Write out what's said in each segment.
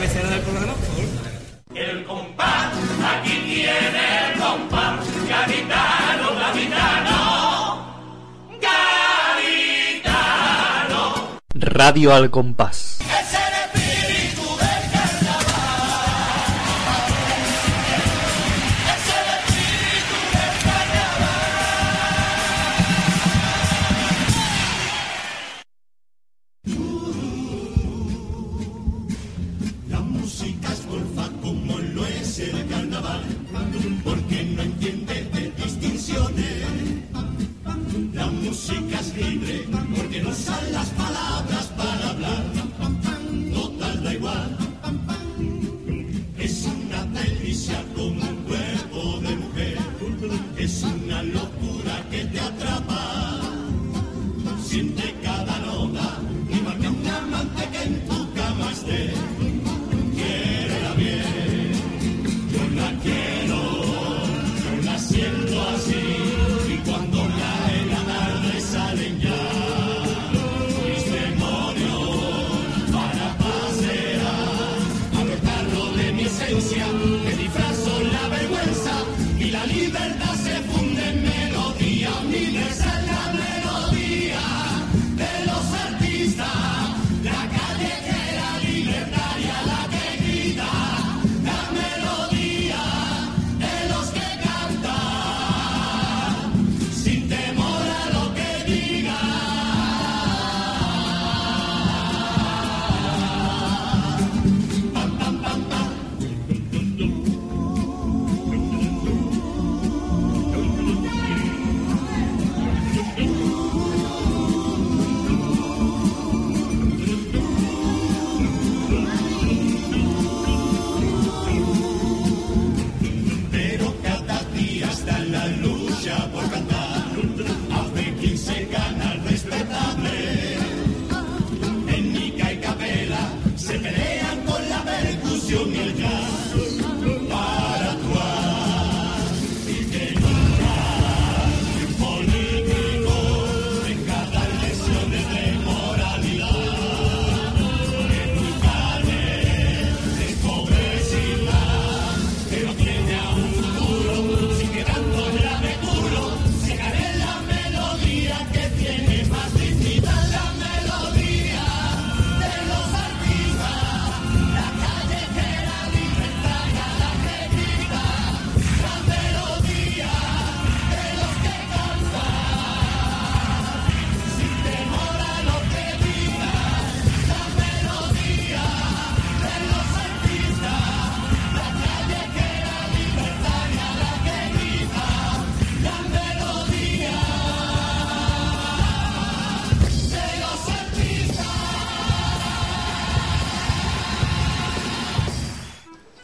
del programa, por favor. El compás, aquí tiene el compás, gaditano, gaditano, gaditano. Radio al compás.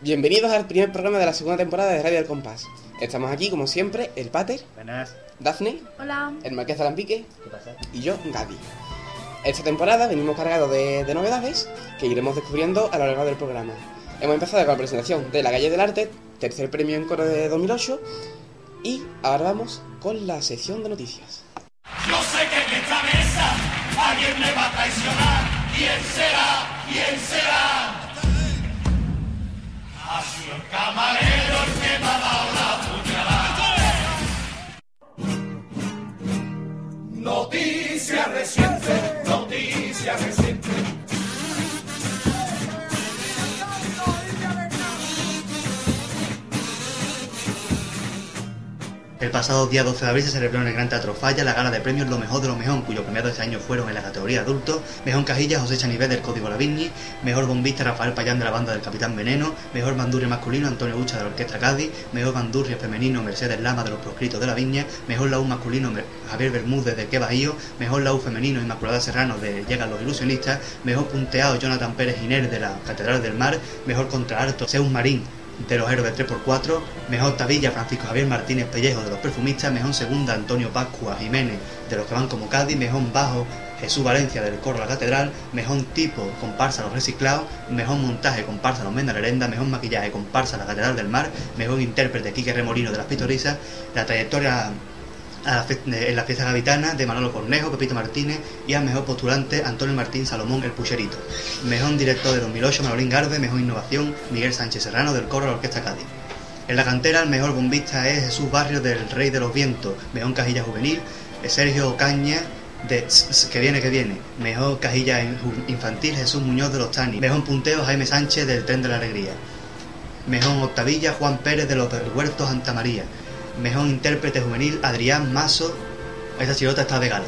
Bienvenidos al primer programa de la segunda temporada de Radio El Compás. Estamos aquí, como siempre, el Pater, Buenas. Daphne, Hola. el Marqués Zalampique ¿Qué pasa? y yo, Gadi. Esta temporada venimos cargados de, de novedades que iremos descubriendo a lo largo del programa. Hemos empezado con la presentación de La Calle del Arte, tercer premio en coro de 2008, y ahora vamos con la sección de noticias. Yo sé que en esta mesa alguien me va a traicionar. ¿Quién será? ¿Quién será? Ha sido El pasado día 12 de abril se celebró en el Gran Teatro Falla la gala de premios Lo Mejor de lo Mejor, cuyos premiados este año fueron en la categoría adulto, Mejor Cajilla José Chanivet del Código Lavigny, Mejor Bombista Rafael Payán de la banda del Capitán Veneno, Mejor Bandurria masculino Antonio Bucha de la Orquesta Cádiz, Mejor Bandurria femenino Mercedes Lama de los Proscritos de la Viña, Mejor Laúd masculino Javier Bermúdez de Que Bajío, Mejor Laúd femenino Inmaculada Serrano de Llegan los Ilusionistas, Mejor Punteado Jonathan Pérez Giner de la Catedral del Mar, Mejor Contraalto Zeus Marín de los héroes 3x4, mejor Tavilla Francisco Javier Martínez Pellejo de los perfumistas, mejor segunda Antonio Pascua Jiménez de los que van como Cádiz, mejor bajo Jesús Valencia del coro La Catedral, mejor tipo comparsa Los Reciclados, mejor montaje comparsa Los Menda Lerenda, mejor maquillaje comparsa La Catedral del Mar, mejor intérprete Quique Remolino de Las Pitorisas, la trayectoria la en la fiesta gavitana de Manolo Cornejo, Pepito Martínez y al mejor postulante Antonio Martín Salomón el Pucherito. Mejor director de 2008 Manolín Garbe, mejor innovación Miguel Sánchez Serrano del coro de la Orquesta Cádiz. En la cantera el mejor bombista es Jesús Barrios del Rey de los Vientos, mejor cajilla juvenil Sergio Ocaña de Tss, que viene que viene, mejor cajilla infantil Jesús Muñoz de los Tani, mejor punteo Jaime Sánchez del Tren de la Alegría. Mejor octavilla Juan Pérez de los del Huerto Santa María. Mejor intérprete juvenil Adrián Maso. Esta chirota está de gala.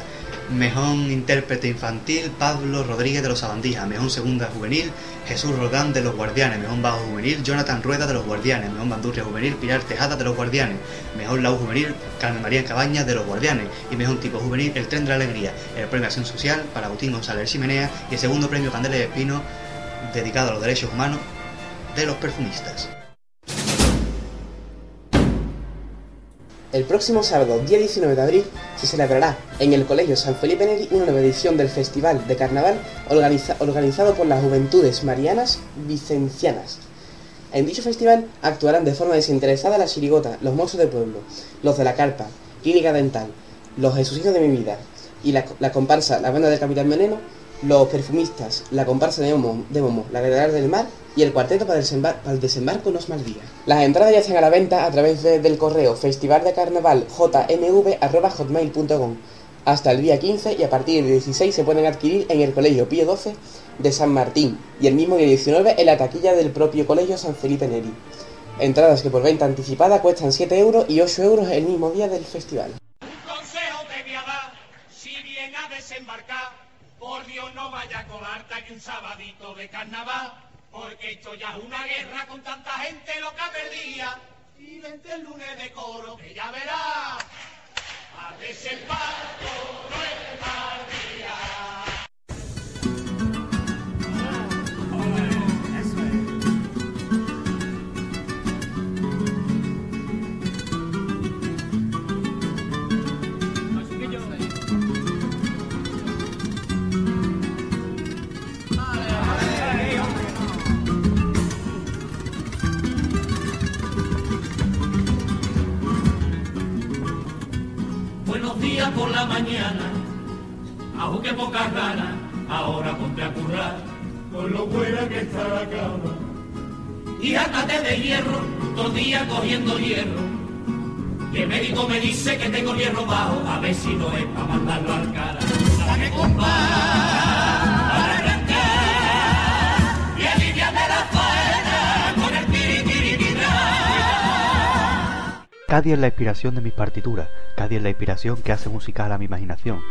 Mejor intérprete infantil Pablo Rodríguez de los Sabandijas. Mejor segunda juvenil Jesús Rodán de los Guardianes. Mejor bajo juvenil Jonathan Rueda de los Guardianes. Mejor bandurria juvenil Pilar Tejada de los Guardianes. Mejor lau juvenil Carmen María Cabañas de los Guardianes. Y mejor tipo juvenil El Tren de la Alegría. El premio Acción Social para Agustín González Chimenea. Y el segundo premio Candela de Espino dedicado a los derechos humanos de los perfumistas. El próximo sábado, día 19 de abril, se celebrará en el Colegio San Felipe Neri una nueva edición del Festival de Carnaval organiza- organizado por las Juventudes Marianas Vicencianas. En dicho festival actuarán de forma desinteresada la chirigota, los mozos de pueblo, los de la carpa, Clínica Dental, los Jesucinos de mi vida y la, la comparsa La Banda del Capitán Veneno, los perfumistas, la comparsa de Momo, La Catedral del Mar y el cuarteto para el, desembarco nos maldía. Las entradas ya están a la venta a través de- del correo festivaldecarnaval.jmv.hotmail.com hasta el día 15 y a partir del 16 se pueden adquirir en el Colegio Pío XII de San Martín y el mismo día 19 en la taquilla del propio Colegio San Felipe Neri. Entradas que por venta anticipada cuestan 7 euros y 8 euros el mismo día del festival. Un sabadito de carnaval, porque esto ya una guerra con tanta gente loca perdida, y vente el lunes de coro, que ya verás, a desembarco no es mal Días por la mañana, aunque pocas ganas, ahora ponte a currar, con lo buena que está la cama. Y hátate de hierro, todo día cogiendo hierro. Y el médico me dice que tengo hierro bajo, a ver si no es para mandarlo al cara. Cádiz es la inspiración de mis partituras, Cádiz es la inspiración que hace musical a mi imaginación.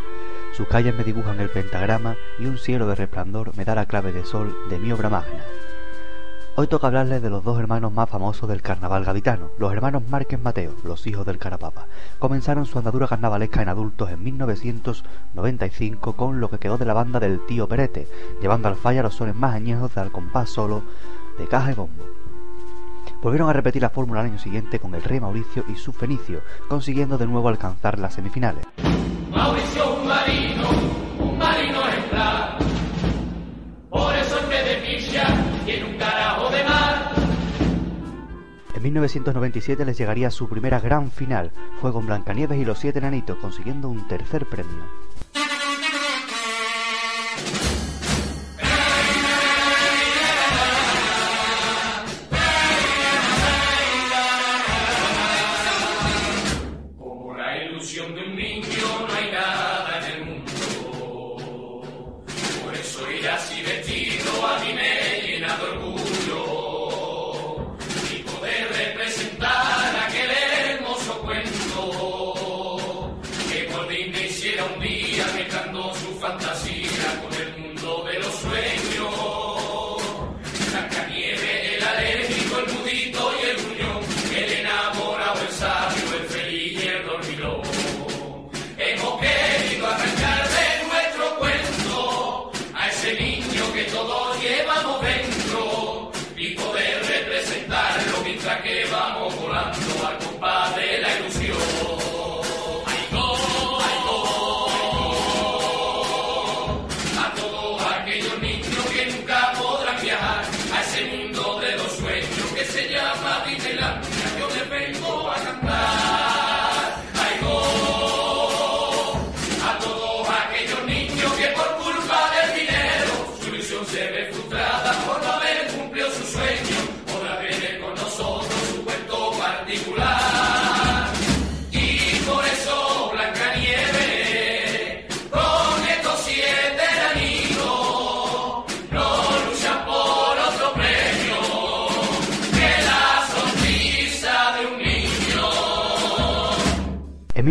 Sus calles me dibujan el pentagrama y un cielo de resplandor me da la clave de sol de mi obra magna. Hoy toca hablarles de los dos hermanos más famosos del carnaval gaditano, los hermanos Márquez Mateo, los hijos del Carapapa. Comenzaron su andadura carnavalesca en adultos en 1995 con lo que quedó de la banda del tío Perete, llevando al falla los sones más añejos del compás solo de caja y bombo. Volvieron a repetir la fórmula al año siguiente con el rey Mauricio y su Fenicio, consiguiendo de nuevo alcanzar las semifinales. Mauricio un marino, un marino ejemplar. Por eso en vez de pilla tiene un carajo de mar. En 1997 les llegaría su primera gran final, fue con Blancanieves y los Siete Enanitos, consiguiendo un tercer premio. Mira, papi, me la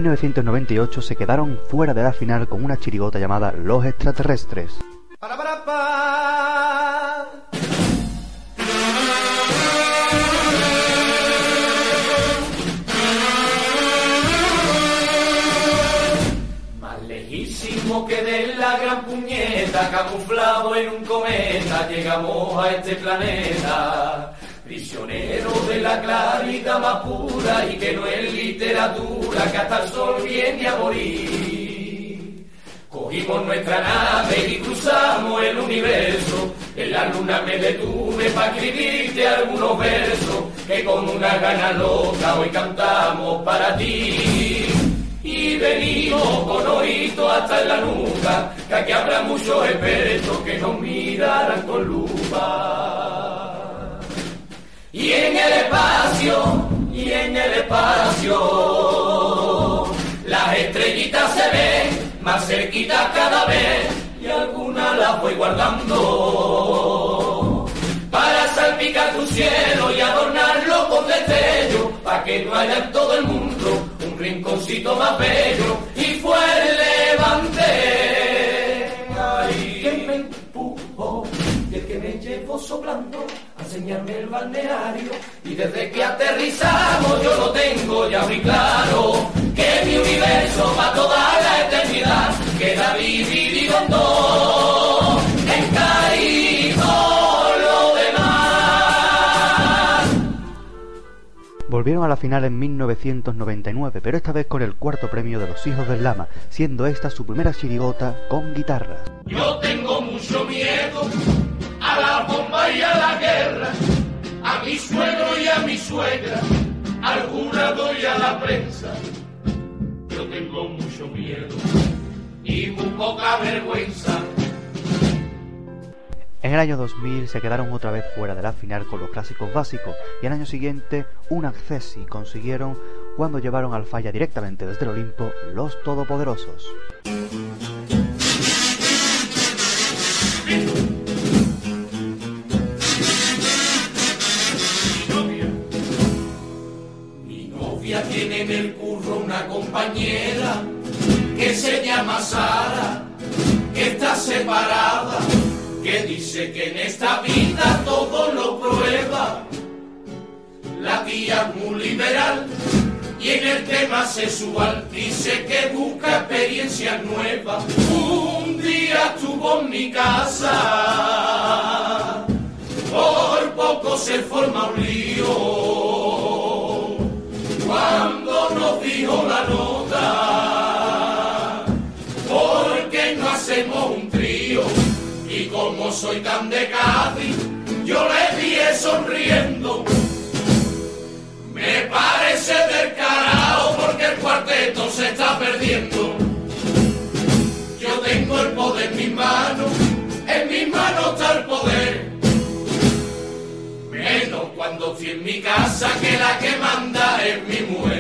1998 se quedaron fuera de la final con una chirigota llamada Los extraterrestres. Detuve para escribirte algunos versos que con una gana loca hoy cantamos para ti. Y venimos con oído hasta en la nuca, que aquí habrá muchos expertos que nos mirarán con lupa. Y en el espacio, y en el espacio, las estrellitas se ven más cerquitas cada vez, y algunas las voy guardando. Cielo y adornarlo con destello, para que no haya en todo el mundo un rinconcito más bello. Y fue el levante, ay, que me empujó, y el que me llevó soplando a enseñarme el balneario. Y desde que aterrizamos yo lo tengo ya muy claro, que mi universo para toda la eternidad queda dividido en dos, Volvieron a la final en 1999, pero esta vez con el cuarto premio de los Hijos del Lama, siendo esta su primera chirigota con guitarras. Yo tengo mucho miedo a la bomba y a la guerra, a mi suegro y a mi suegra, al jurado y a la prensa. Yo tengo mucho miedo y muy poca vergüenza. En el año 2000 se quedaron otra vez fuera de la final con los clásicos básicos y al año siguiente un accesi consiguieron cuando llevaron al falla directamente desde el Olimpo los Todopoderosos. Mi novia tiene en el curro una compañera que se llama Sara, que está separada, que dice que en esta vida todo lo prueba. La tía es muy liberal y en el tema sexual dice que busca experiencias nuevas. Un día estuvo en mi casa, por poco se forma un lío cuando nos dijo la nota, porque no hacemos un soy tan de Cádiz, yo le dije sonriendo, me parece del porque el cuarteto se está perdiendo. Yo tengo el poder en mis manos, en mis manos está el poder. Menos cuando estoy en mi casa que la que manda es mi mujer.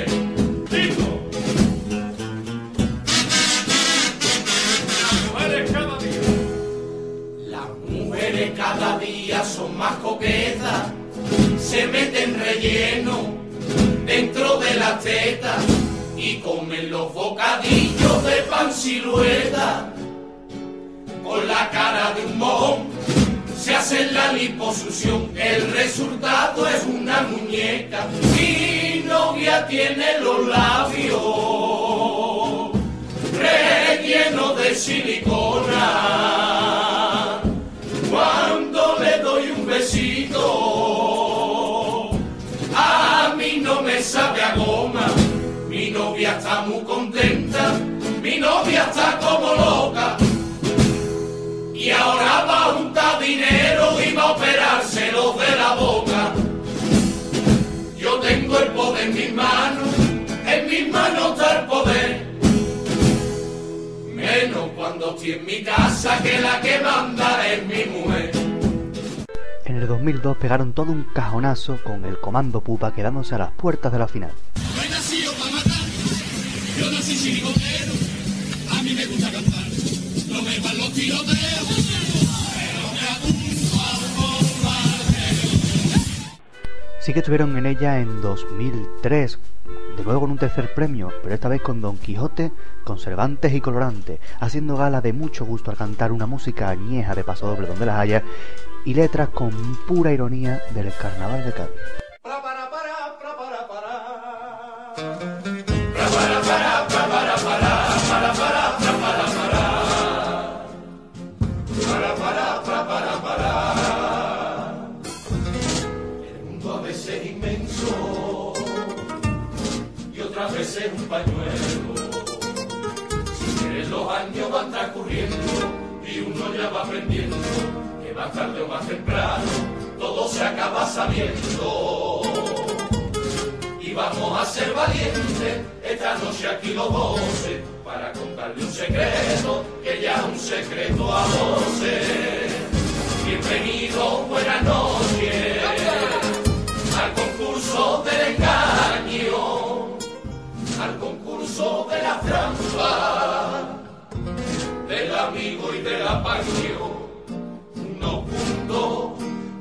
Son más coquetas, se meten relleno dentro de las tetas y comen los bocadillos de pan silueta con la cara de un mojón se hace la liposucción, el resultado es una muñeca. Mi novia tiene los labios rellenos de silicona. Mi novia está como loca. Y ahora va a juntar dinero y va a operárselo de la boca. Yo tengo el poder en mis manos, en mis manos está el poder. Menos cuando estoy en mi casa que la que manda es mi mujer. En el 2002 pegaron todo un cajonazo con el Comando Pupa quedándose a las puertas de la final. No he nacido para matar, yo nací chirigotero, Sí que estuvieron en ella en 2003, de nuevo con un tercer premio, pero esta vez con Don Quijote, con Cervantes y Colorante, haciendo gala de mucho gusto al cantar una música añeja de paso doble donde las haya y letras con pura ironía del carnaval de Cádiz. Van transcurriendo y uno ya va aprendiendo que más tarde o más temprano todo se acaba sabiendo. Y vamos a ser valientes esta noche aquí los doce para contarle un secreto que ya es un secreto a voces. Bienvenido, buenas noches y de la pasión. Unos puntos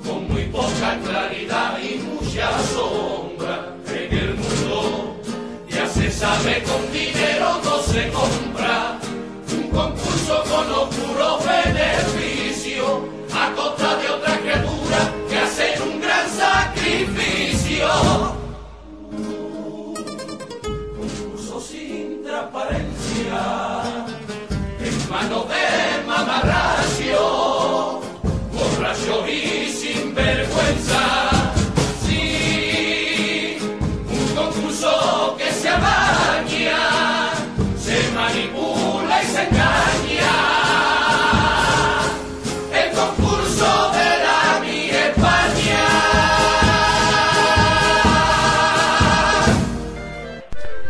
con muy poca claridad y mucha sombra en el mundo. Ya se sabe con dinero no se compra un concurso con oscuro beneficio mamarracio, borracho y sin vergüenza. Sí, un concurso que se amaña, se manipula y se engaña.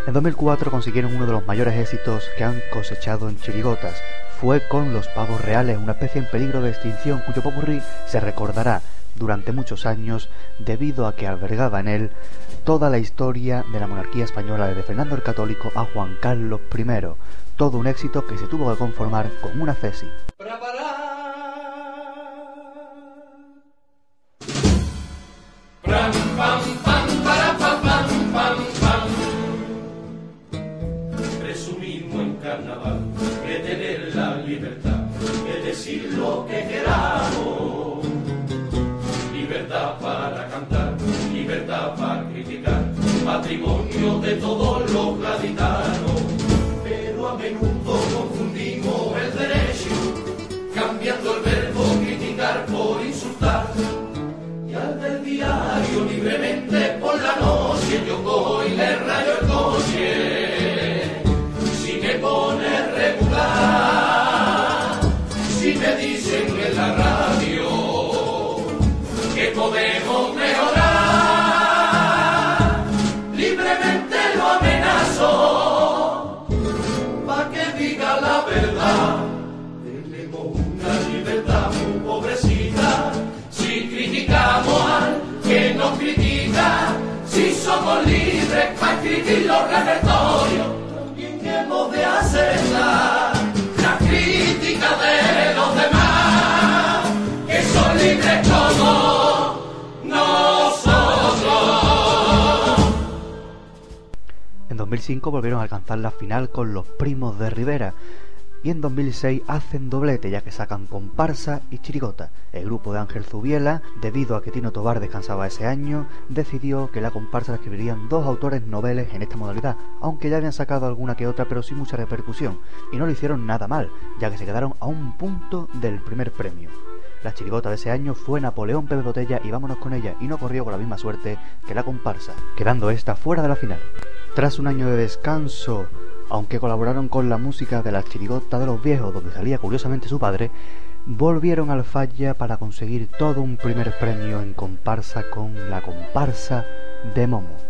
En 2004 consiguieron uno de los mayores éxitos que han cosechado en Chirigotas. Fue con Los Pavos Reales, una especie en peligro de extinción cuyo popurrí se recordará durante muchos años debido a que albergaba en él toda la historia de la monarquía española desde Fernando el Católico a Juan Carlos I. Todo un éxito que se tuvo que conformar con una cesi. Libertad para criticar, patrimonio de todos los gaditanos. Pero a menudo confundimos el derecho, cambiando el verbo criticar por insultar. Y al del diario libremente por la noche yo cojo y le rayo el coche pone regular. Si me dicen en la radio que podemos somos libres para escribir los repertorios hemos de hacerla, la crítica de los demás, que son libres como nosotros. En 2005 volvieron a alcanzar la final con los primos de Rivera y en 2006 hacen doblete ya que sacan Comparsa y Chirigota. El grupo de Ángel Zubiela, debido a que Tino Tobar descansaba ese año, decidió que la comparsa la escribirían dos autores noveles en esta modalidad, aunque ya habían sacado alguna que otra pero sin mucha repercusión, y no lo hicieron nada mal, ya que se quedaron a un punto del primer premio. La chirigota de ese año fue Napoleón Pepe Botella y vámonos con ella, y no corrió con la misma suerte que la comparsa, quedando esta fuera de la final. Tras un año de descanso, aunque colaboraron con la música de la chirigota de los viejos, donde salía curiosamente su padre, volvieron al falla para conseguir todo un primer premio en comparsa con la comparsa de Momo.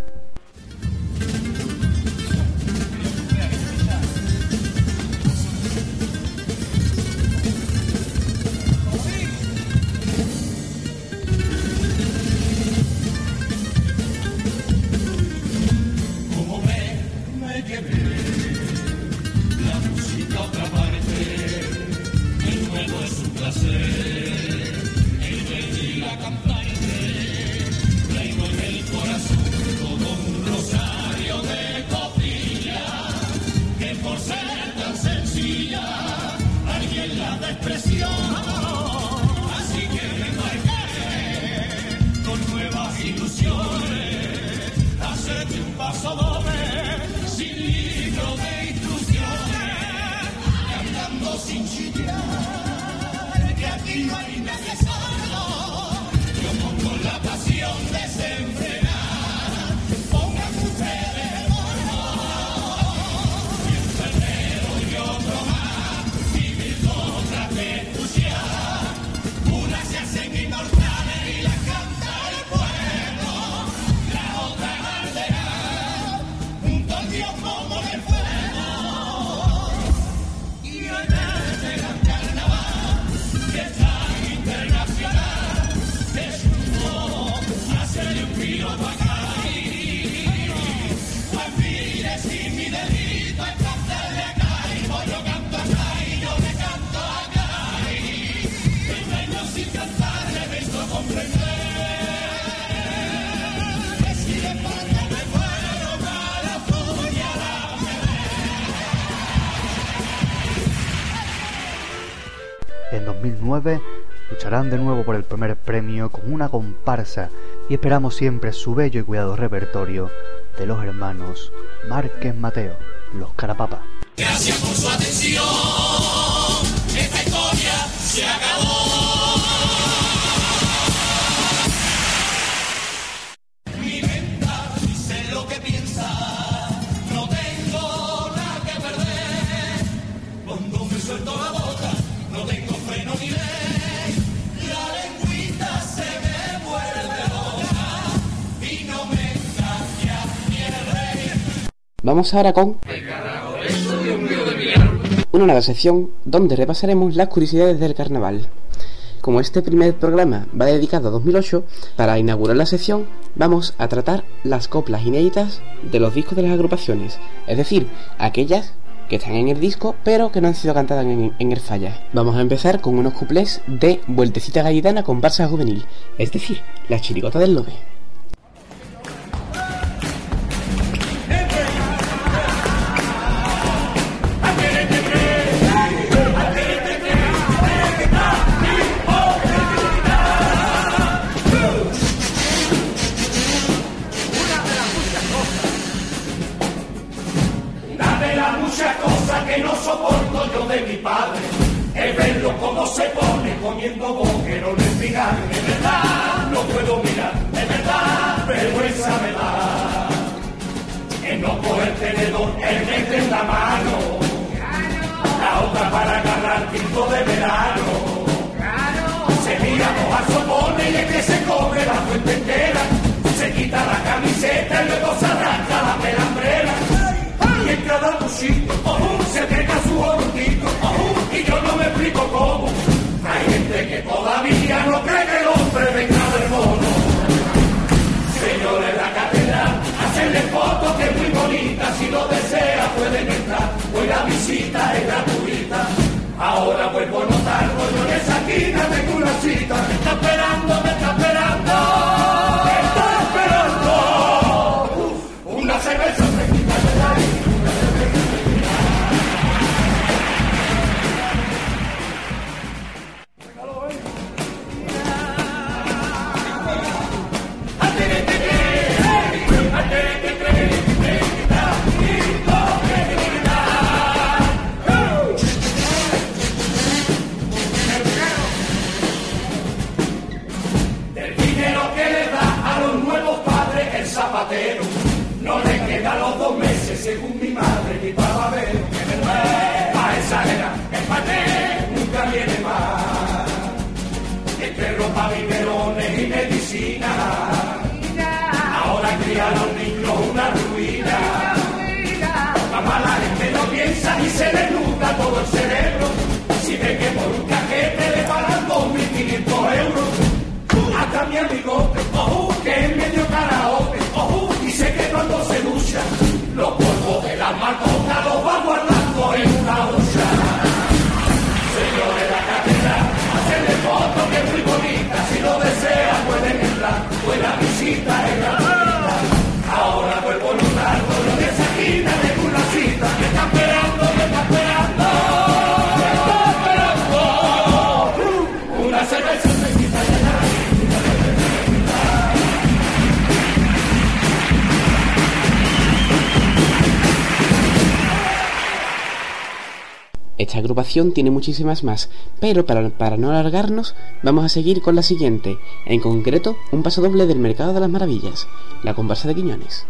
de nuevo por el primer premio con una comparsa y esperamos siempre su bello y cuidado repertorio de los hermanos Márquez Mateo, los Carapapas. Gracias por su atención. vamos ahora con... Una nueva sección donde repasaremos las curiosidades del carnaval. Como este primer programa va dedicado a 2008, para inaugurar la sección vamos a tratar las coplas inéditas de los discos de las agrupaciones, es decir, aquellas que están en el disco pero que no han sido cantadas en, el falla. Vamos a empezar con unos cuplés de Vueltecita Gaditana con Barça Juvenil, es decir, la chiricota del Lobe. muchísimas más, pero para, para no alargarnos, vamos a seguir con la siguiente, en concreto, un paso doble del Mercado de las Maravillas, la conversa de Quiñones.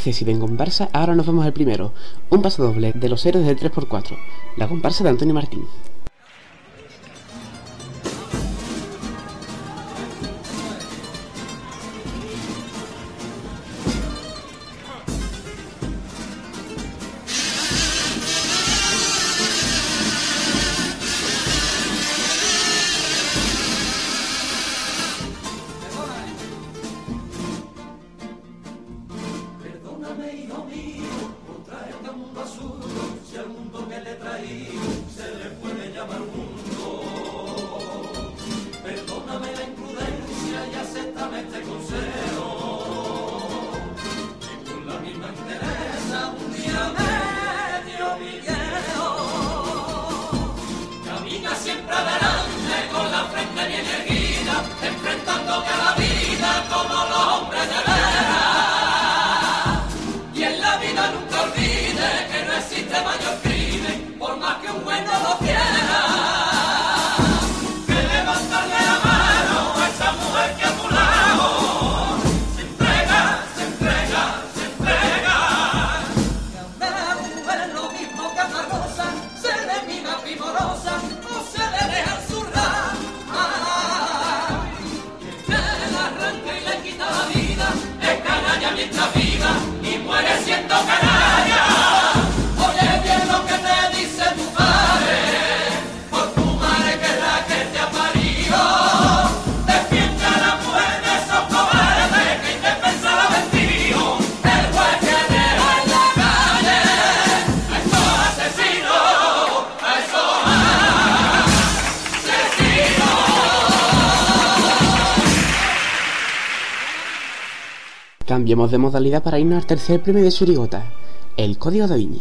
accesible en comparsa, ahora nos vamos al primero, un paso doble de los héroes del 3x4, la comparsa de Antonio Martín. Cambiemos de modalidad para irnos al tercer premio de Surigota, el código de Vinci.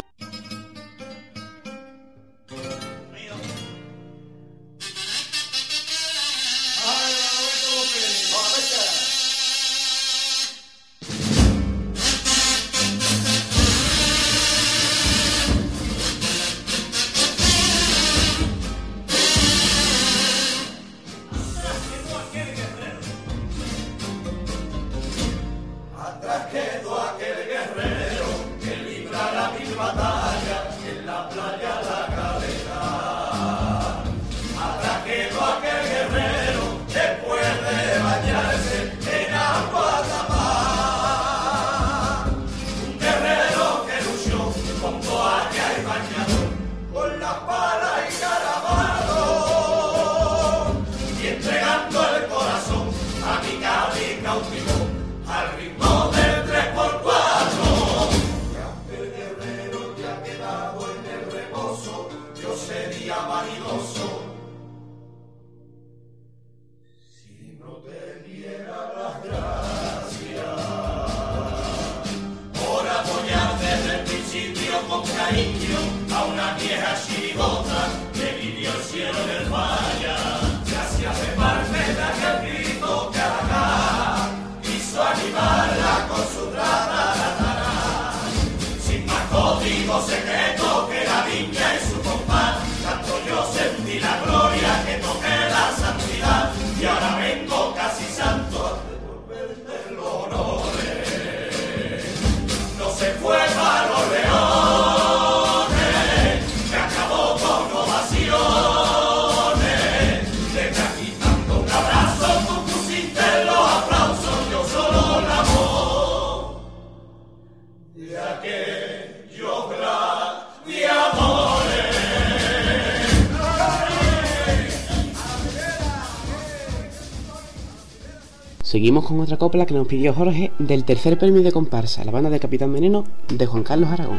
Seguimos con otra copla que nos pidió Jorge del tercer premio de comparsa, la banda de Capitán Veneno de Juan Carlos Aragón.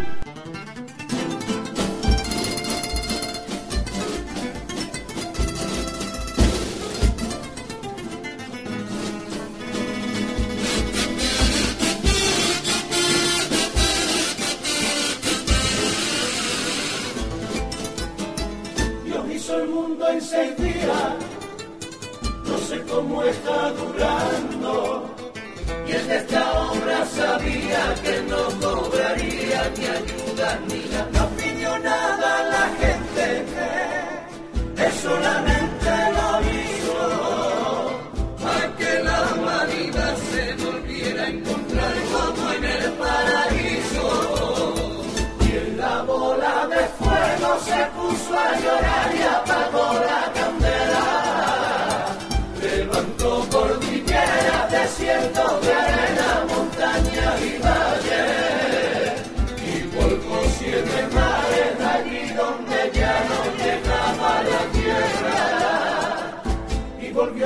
got me.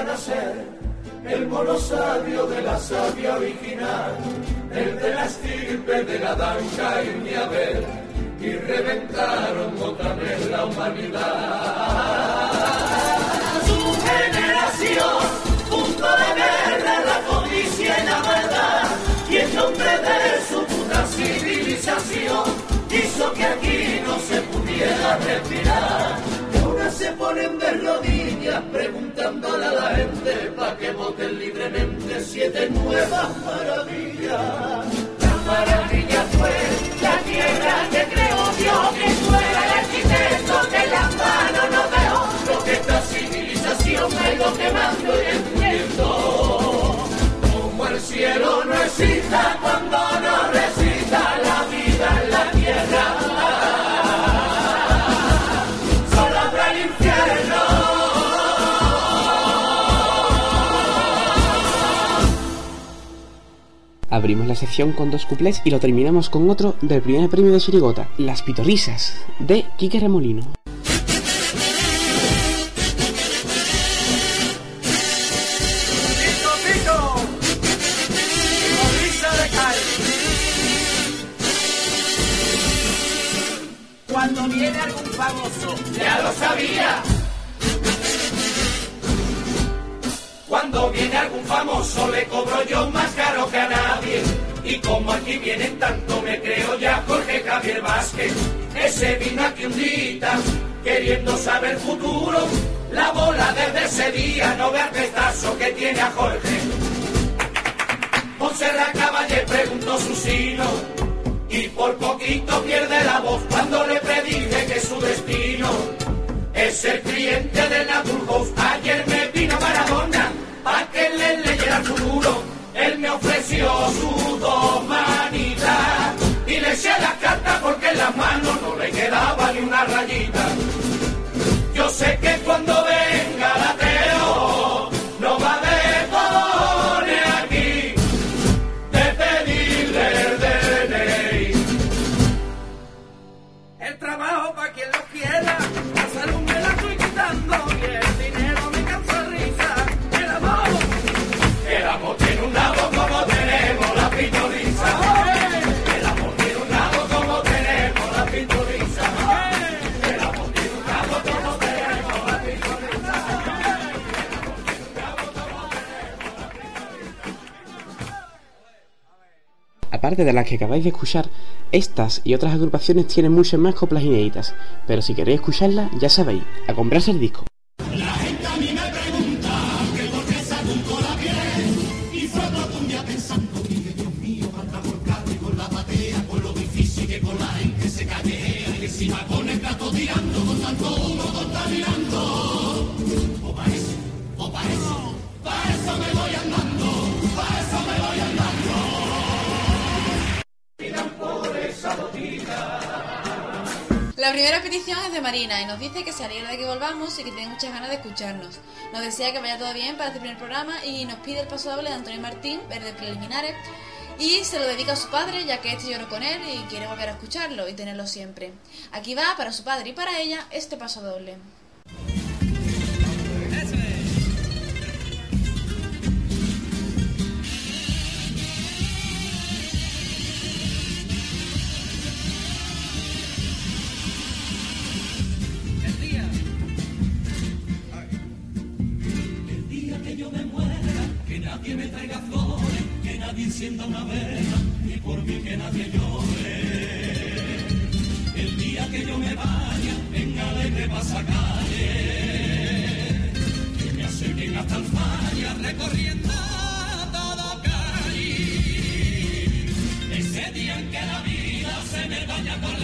nacer el monosabio de la sabia original, el de la estirpe de la danza y mi haber, y reventaron otra vez la humanidad. Su generación, punto de guerra, la codicia y la verdad, y el nombre de su puta civilización hizo que aquí no se pudiera respirar se ponen de rodillas preguntándole a la gente para que voten libremente siete nuevas maravillas. La maravilla fue la tierra que creó Dios, que fuera el arquitecto que la mano no dejó, lo que esta civilización ha ido quemando y destruyendo. Como el cielo no exista cuando no resista la vida en la tierra. Abrimos la sección con dos cuplés y lo terminamos con otro del primer premio de Chirigota, Las Pitorrisas, de Quique Remolino. Aparte de las que acabáis de escuchar, estas y otras agrupaciones tienen muchas más coplas inéditas, pero si queréis escucharlas, ya sabéis, a comprarse el disco. Primera petición es de Marina y nos dice que se alegra de que volvamos y que tiene muchas ganas de escucharnos. Nos desea que vaya todo bien para este primer programa y nos pide el paso doble de Antonio Martín, Verdes Preliminares, y se lo dedica a su padre ya que este lloró con él y quiere volver a escucharlo y tenerlo siempre. Aquí va para su padre y para ella este paso doble. Encienda una vela, y por mí que nadie llore. El día que yo me vaya, en alegre pasacalle, que me acerquen hasta el falla, recorriendo todo Cali. Ese día en que la vida se me vaya por la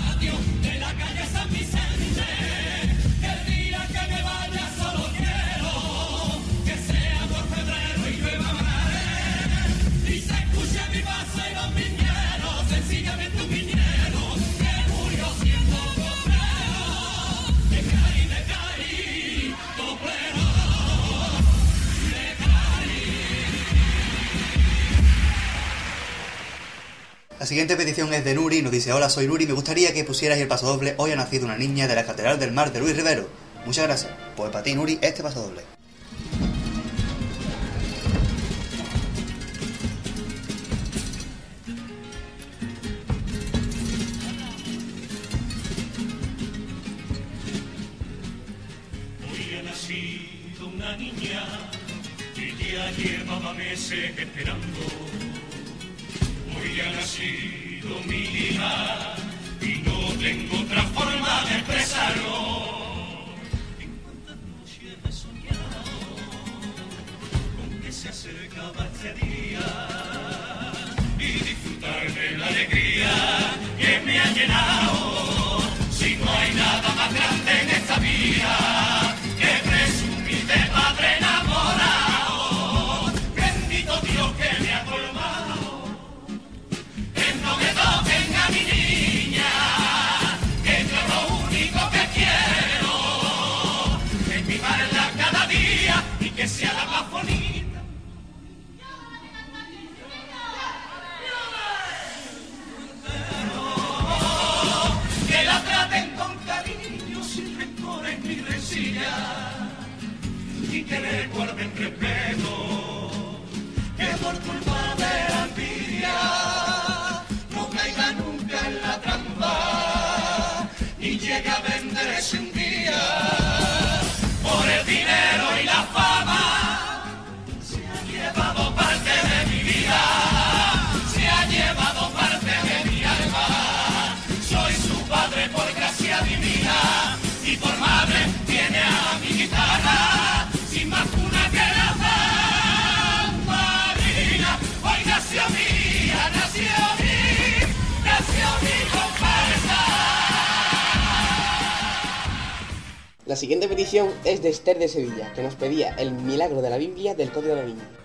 La siguiente petición es de Nuri y nos dice Hola, soy Nuri, me gustaría que pusierais el paso doble Hoy ha nacido una niña de la Catedral del Mar de Luis Rivero. Muchas gracias. Pues para ti, Nuri, este paso doble. Una niña que ya llevaba meses esperando. Hija y no tengo La siguiente petición es de Esther de Sevilla, que nos pedía el milagro de la Biblia del Código de la Viña.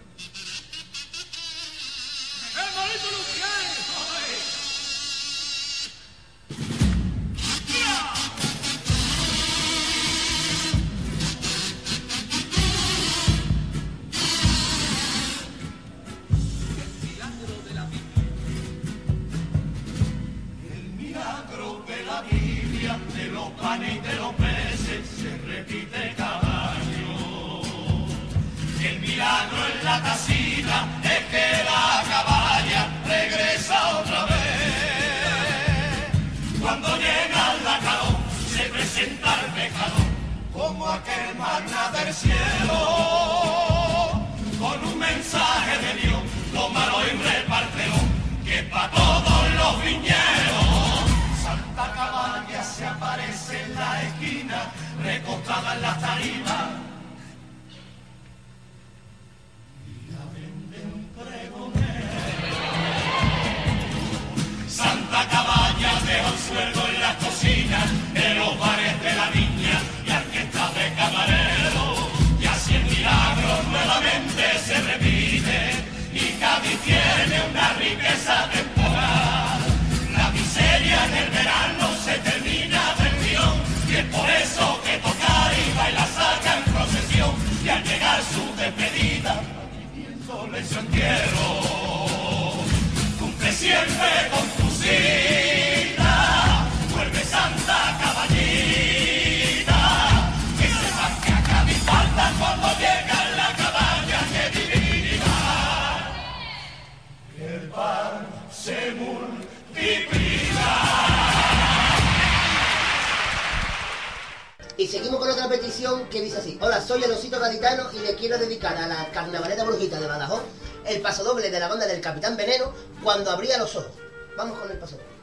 petición que dice así. Hola, soy el osito gaditano y le quiero dedicar a la carnavalera brujita de Badajoz el paso doble de la banda del Capitán Veneno cuando abría los ojos. Vamos con el paso doble.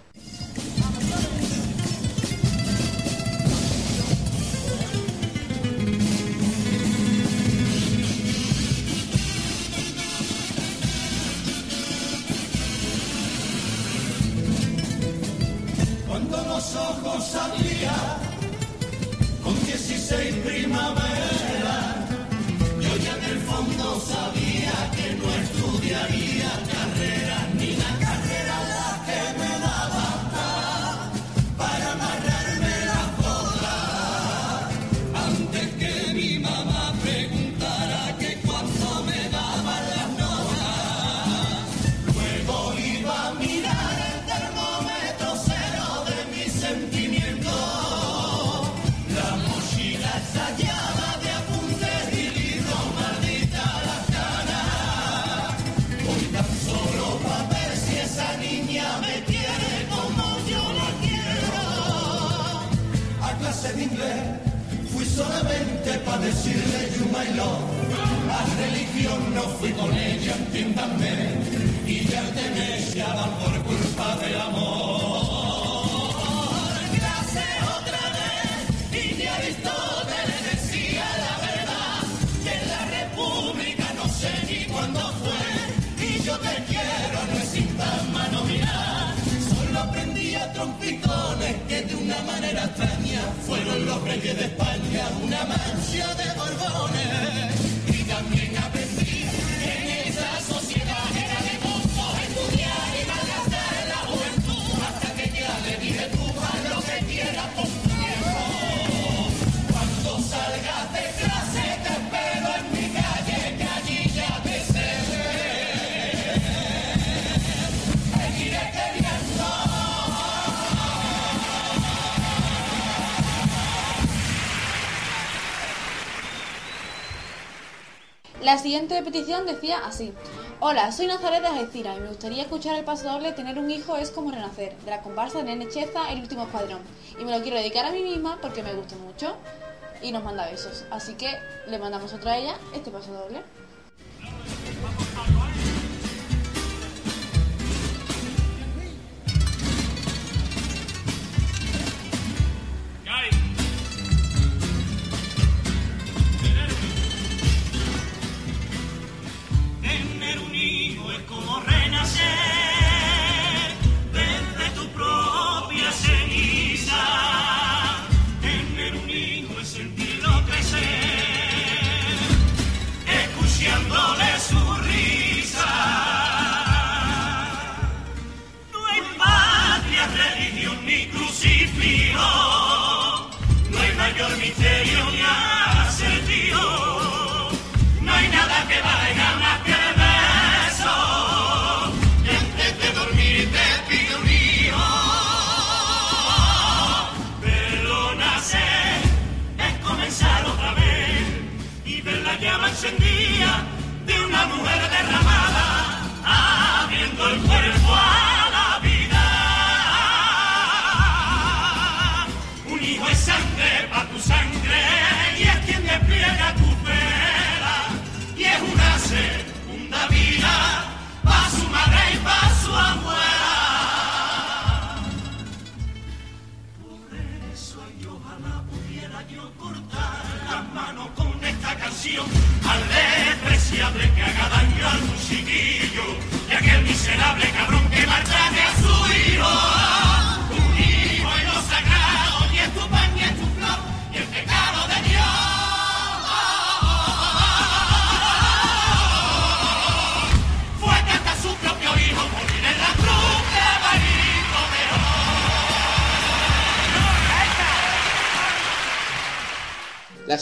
Cuando los ojos abría en primavera. solamente para decirle you my love. La religión no fui con ella, entiéndanme, y ya te me por culpa del amor. que de una manera extraña fueron los reyes de España, una mancha de borbones. La siguiente petición decía así. Hola, soy Nazaret de Algeciras y me gustaría escuchar el paso doble Tener un hijo es como renacer, de la comparsa de Nene Cheza, El último escuadrón. Y me lo quiero dedicar a mí misma porque me gusta mucho y nos manda besos. Así que le mandamos otra a ella este paso doble.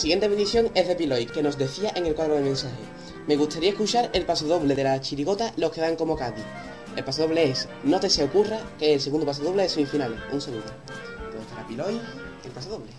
Siguiente petición es de Piloy, que nos decía en el cuadro de mensaje. Me gustaría escuchar el paso doble de la chirigota Los que dan como Cádiz. El paso doble es No te se ocurra, que el segundo paso doble de semifinales. Un segundo. Entonces para Piloy, el paso doble.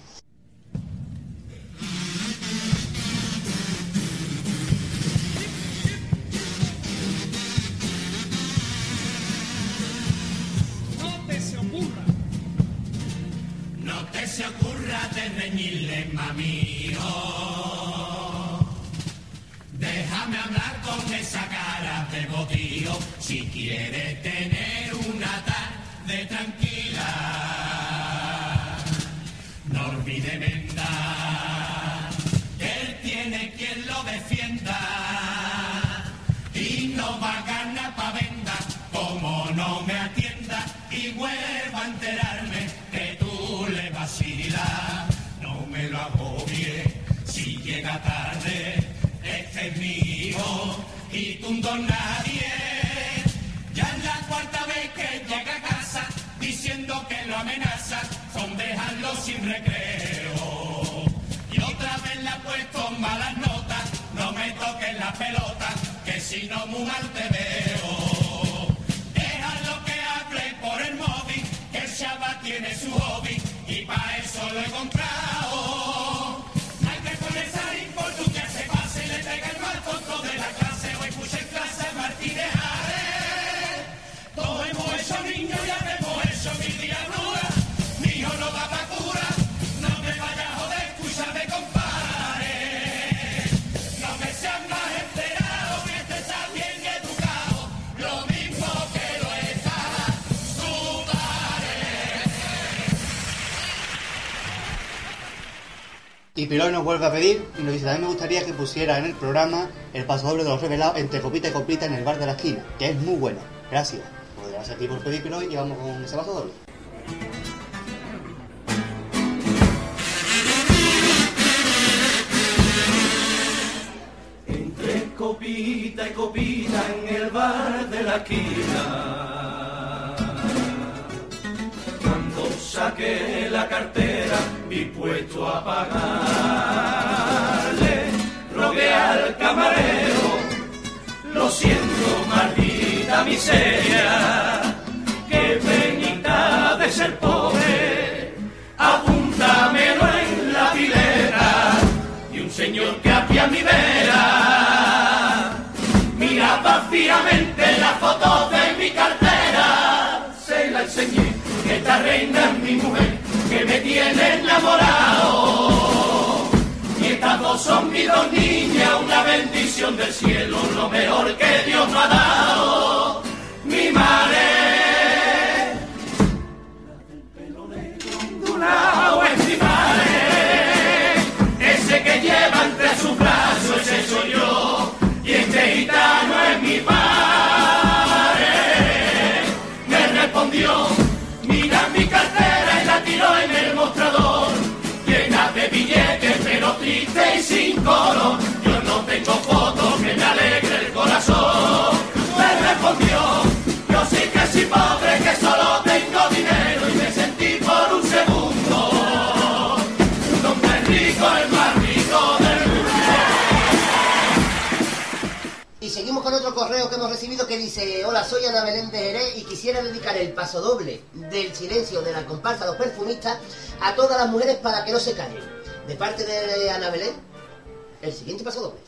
Y Piloy nos vuelve a pedir y nos dice, también me gustaría que pusiera en el programa el paso doble de los revelados entre copita y copita en el bar de la esquina, que es muy bueno. Gracias. Pues gracias a ti por pedir Piloy y vamos con ese paso doble. Entre copita y copita en el bar de la esquina. Cuando saqué la cartera dispuesto a pagarle, rogué al camarero, lo siento, maldita miseria, que venita de ser pobre, apúntamelo en la filera y un señor que había mi vera. Miraba fijamente la foto de mi cartera. Se la enseñé que esta reina es mi mujer que me tiene enamorado. Y estas dos son mis dos niñas una bendición del cielo lo mejor que Dios me ha dado. Mi madre. Ondulado es mi madre ese que lleva entre sus brazos, ese soy yo, y este gitano es mi padre. Me respondió, triste y sin. Yo no tengo fotos que me alegre el corazón. Me respondió, yo sí que soy pobre, que solo tengo dinero y me sentí por un segundo. Donde el rico es más rico del mundo. Y seguimos con otro correo que hemos recibido que dice Hola, soy Ana Belén de Jerez y quisiera dedicar el paso doble del silencio de la comparsa Los Perfumistas a todas las mujeres para que no se callen. De parte de eh, Ana Belén, el siguiente paso doble.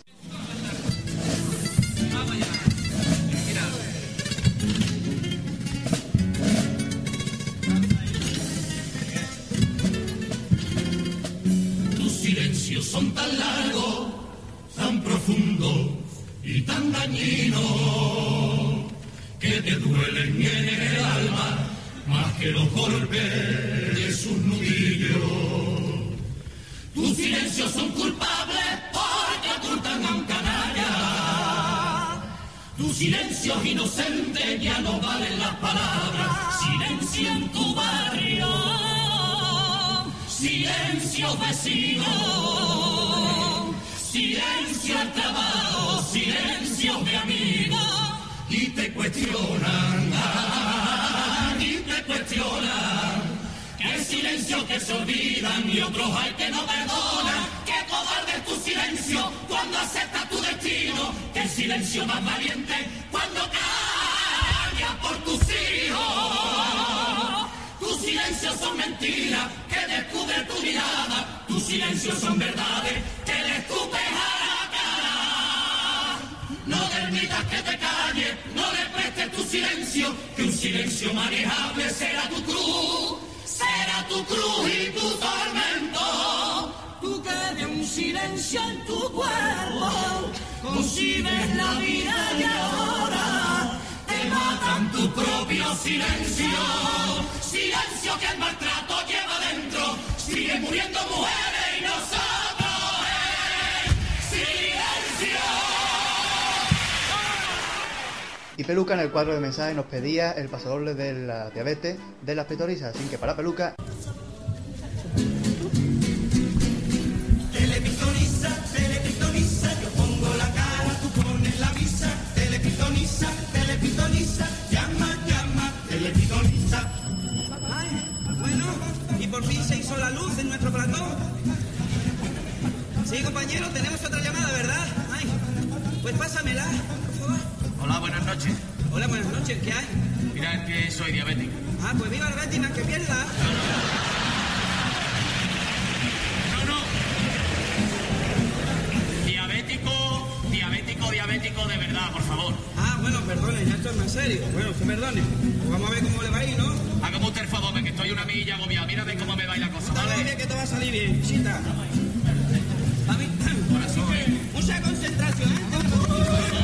Tus silencios son tan largos, tan profundos y tan dañinos que te duelen en el alma más que los golpes de sus nudillos. Tus silencios son culpables porque ocultan a un canalla. Tus silencios inocentes ya no valen las palabras. Silencio en tu barrio. Silencio vecino. Silencio al trabajo. Silencio de amigo. Y te cuestionan. Silencio que se olvidan y otros hay que no perdonan. Que cobarde tu silencio cuando aceptas tu destino. El silencio más valiente cuando calla por tus hijos. Tus silencios son mentiras que descubren tu mirada. Tus silencios son verdades que le escupes a la cara. No permitas que te calle, no le prestes tu silencio, que un silencio manejable será tu cruz, será tu cruz y tu tormento. Tú que de un silencio en tu cuerpo concibes la vida y ahora te matan tu propio silencio. Silencio que el maltrato lleva dentro, sigue muriendo mujeres y nosotros. Peluca en el cuadro de mensaje nos pedía el pasodoble de la diabetes de las petorisas, así que para Peluca bueno, y por fin se hizo la luz en nuestro platón. Sí, compañero, tenemos otra llamada, ¿verdad? Ay, pues pásamela. Hola, buenas noches. Hola, buenas noches, ¿qué hay? Mira, es que soy diabético. Ah, pues viva la Betina, que pierda. No, no. Diabético, diabético, diabético de verdad, por favor. Ah, bueno, perdone, ya esto es más serio. Bueno, usted perdone. Pues vamos a ver cómo le va a ir, ¿no? Hágame usted el favor, que estoy una milla agobiada. Mírame cómo me va la cosa, Dale, ¿vale? dile que te va a salir bien, visita. A mí, que, mucha concentración, ¿eh?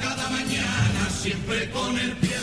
Cada mañana siempre con el pie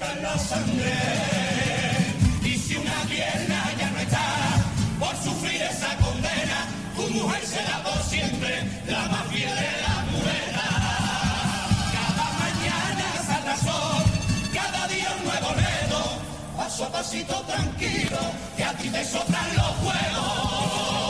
en la sangre. Y si una pierna ya no está por sufrir esa condena, tu mujer será por siempre la más fiel de la mujer. Cada mañana esa razón, cada día un nuevo reto, paso a pasito tranquilo, que a ti te soplan los juegos.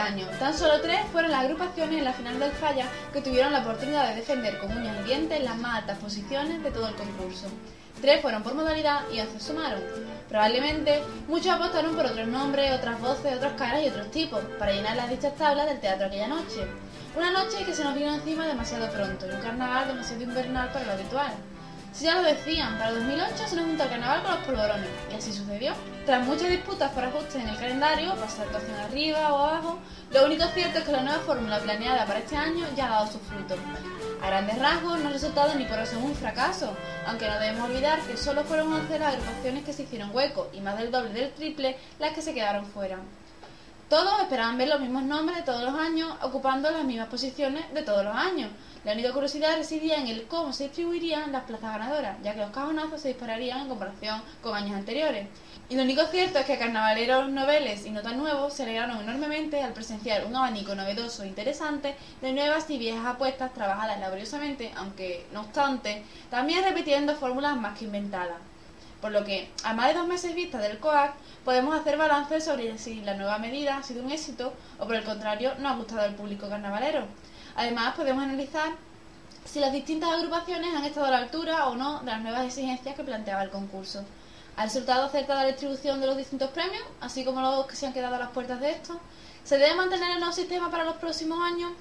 Año. Tan solo tres fueron las agrupaciones en la final del Falla que tuvieron la oportunidad de defender con uñas y dientes las más altas posiciones de todo el concurso. Tres fueron por modalidad y once sumaron. Probablemente muchos apostaron por otros nombres, otras voces, otras caras y otros tipos, para llenar las dichas tablas del teatro aquella noche. Una noche que se nos vino encima demasiado pronto un carnaval demasiado invernal para lo habitual. Ya lo decían, para 2008 se nos juntó el carnaval con los polvorones, y así sucedió. Tras muchas disputas por ajustes en el calendario, pasar actuación arriba o abajo, lo único cierto es que la nueva fórmula planeada para este año ya ha dado sus frutos. A grandes rasgos no ha resultado ni por eso un fracaso, aunque no debemos olvidar que solo fueron 11 las agrupaciones que se hicieron hueco y más del doble del triple las que se quedaron fuera. Todos esperaban ver los mismos nombres de todos los años, ocupando las mismas posiciones de todos los años. La única curiosidad residía en el cómo se distribuirían las plazas ganadoras, ya que los cajonazos se dispararían en comparación con años anteriores. Y lo único cierto es que carnavaleros noveles y no tan nuevos se alegraron enormemente al presenciar un abanico novedoso e interesante de nuevas y viejas apuestas trabajadas laboriosamente, aunque, no obstante, también repitiendo fórmulas más que inventadas. Por lo que, a más de dos meses vista del COAC, podemos hacer balance sobre si la nueva medida ha sido un éxito o por el contrario no ha gustado al público carnavalero. Además, podemos analizar si las distintas agrupaciones han estado a la altura o no de las nuevas exigencias que planteaba el concurso. ¿Ha resultado acertada la distribución de los distintos premios, así como los que se han quedado a las puertas de esto? ¿Se debe mantener el nuevo sistema para los próximos años?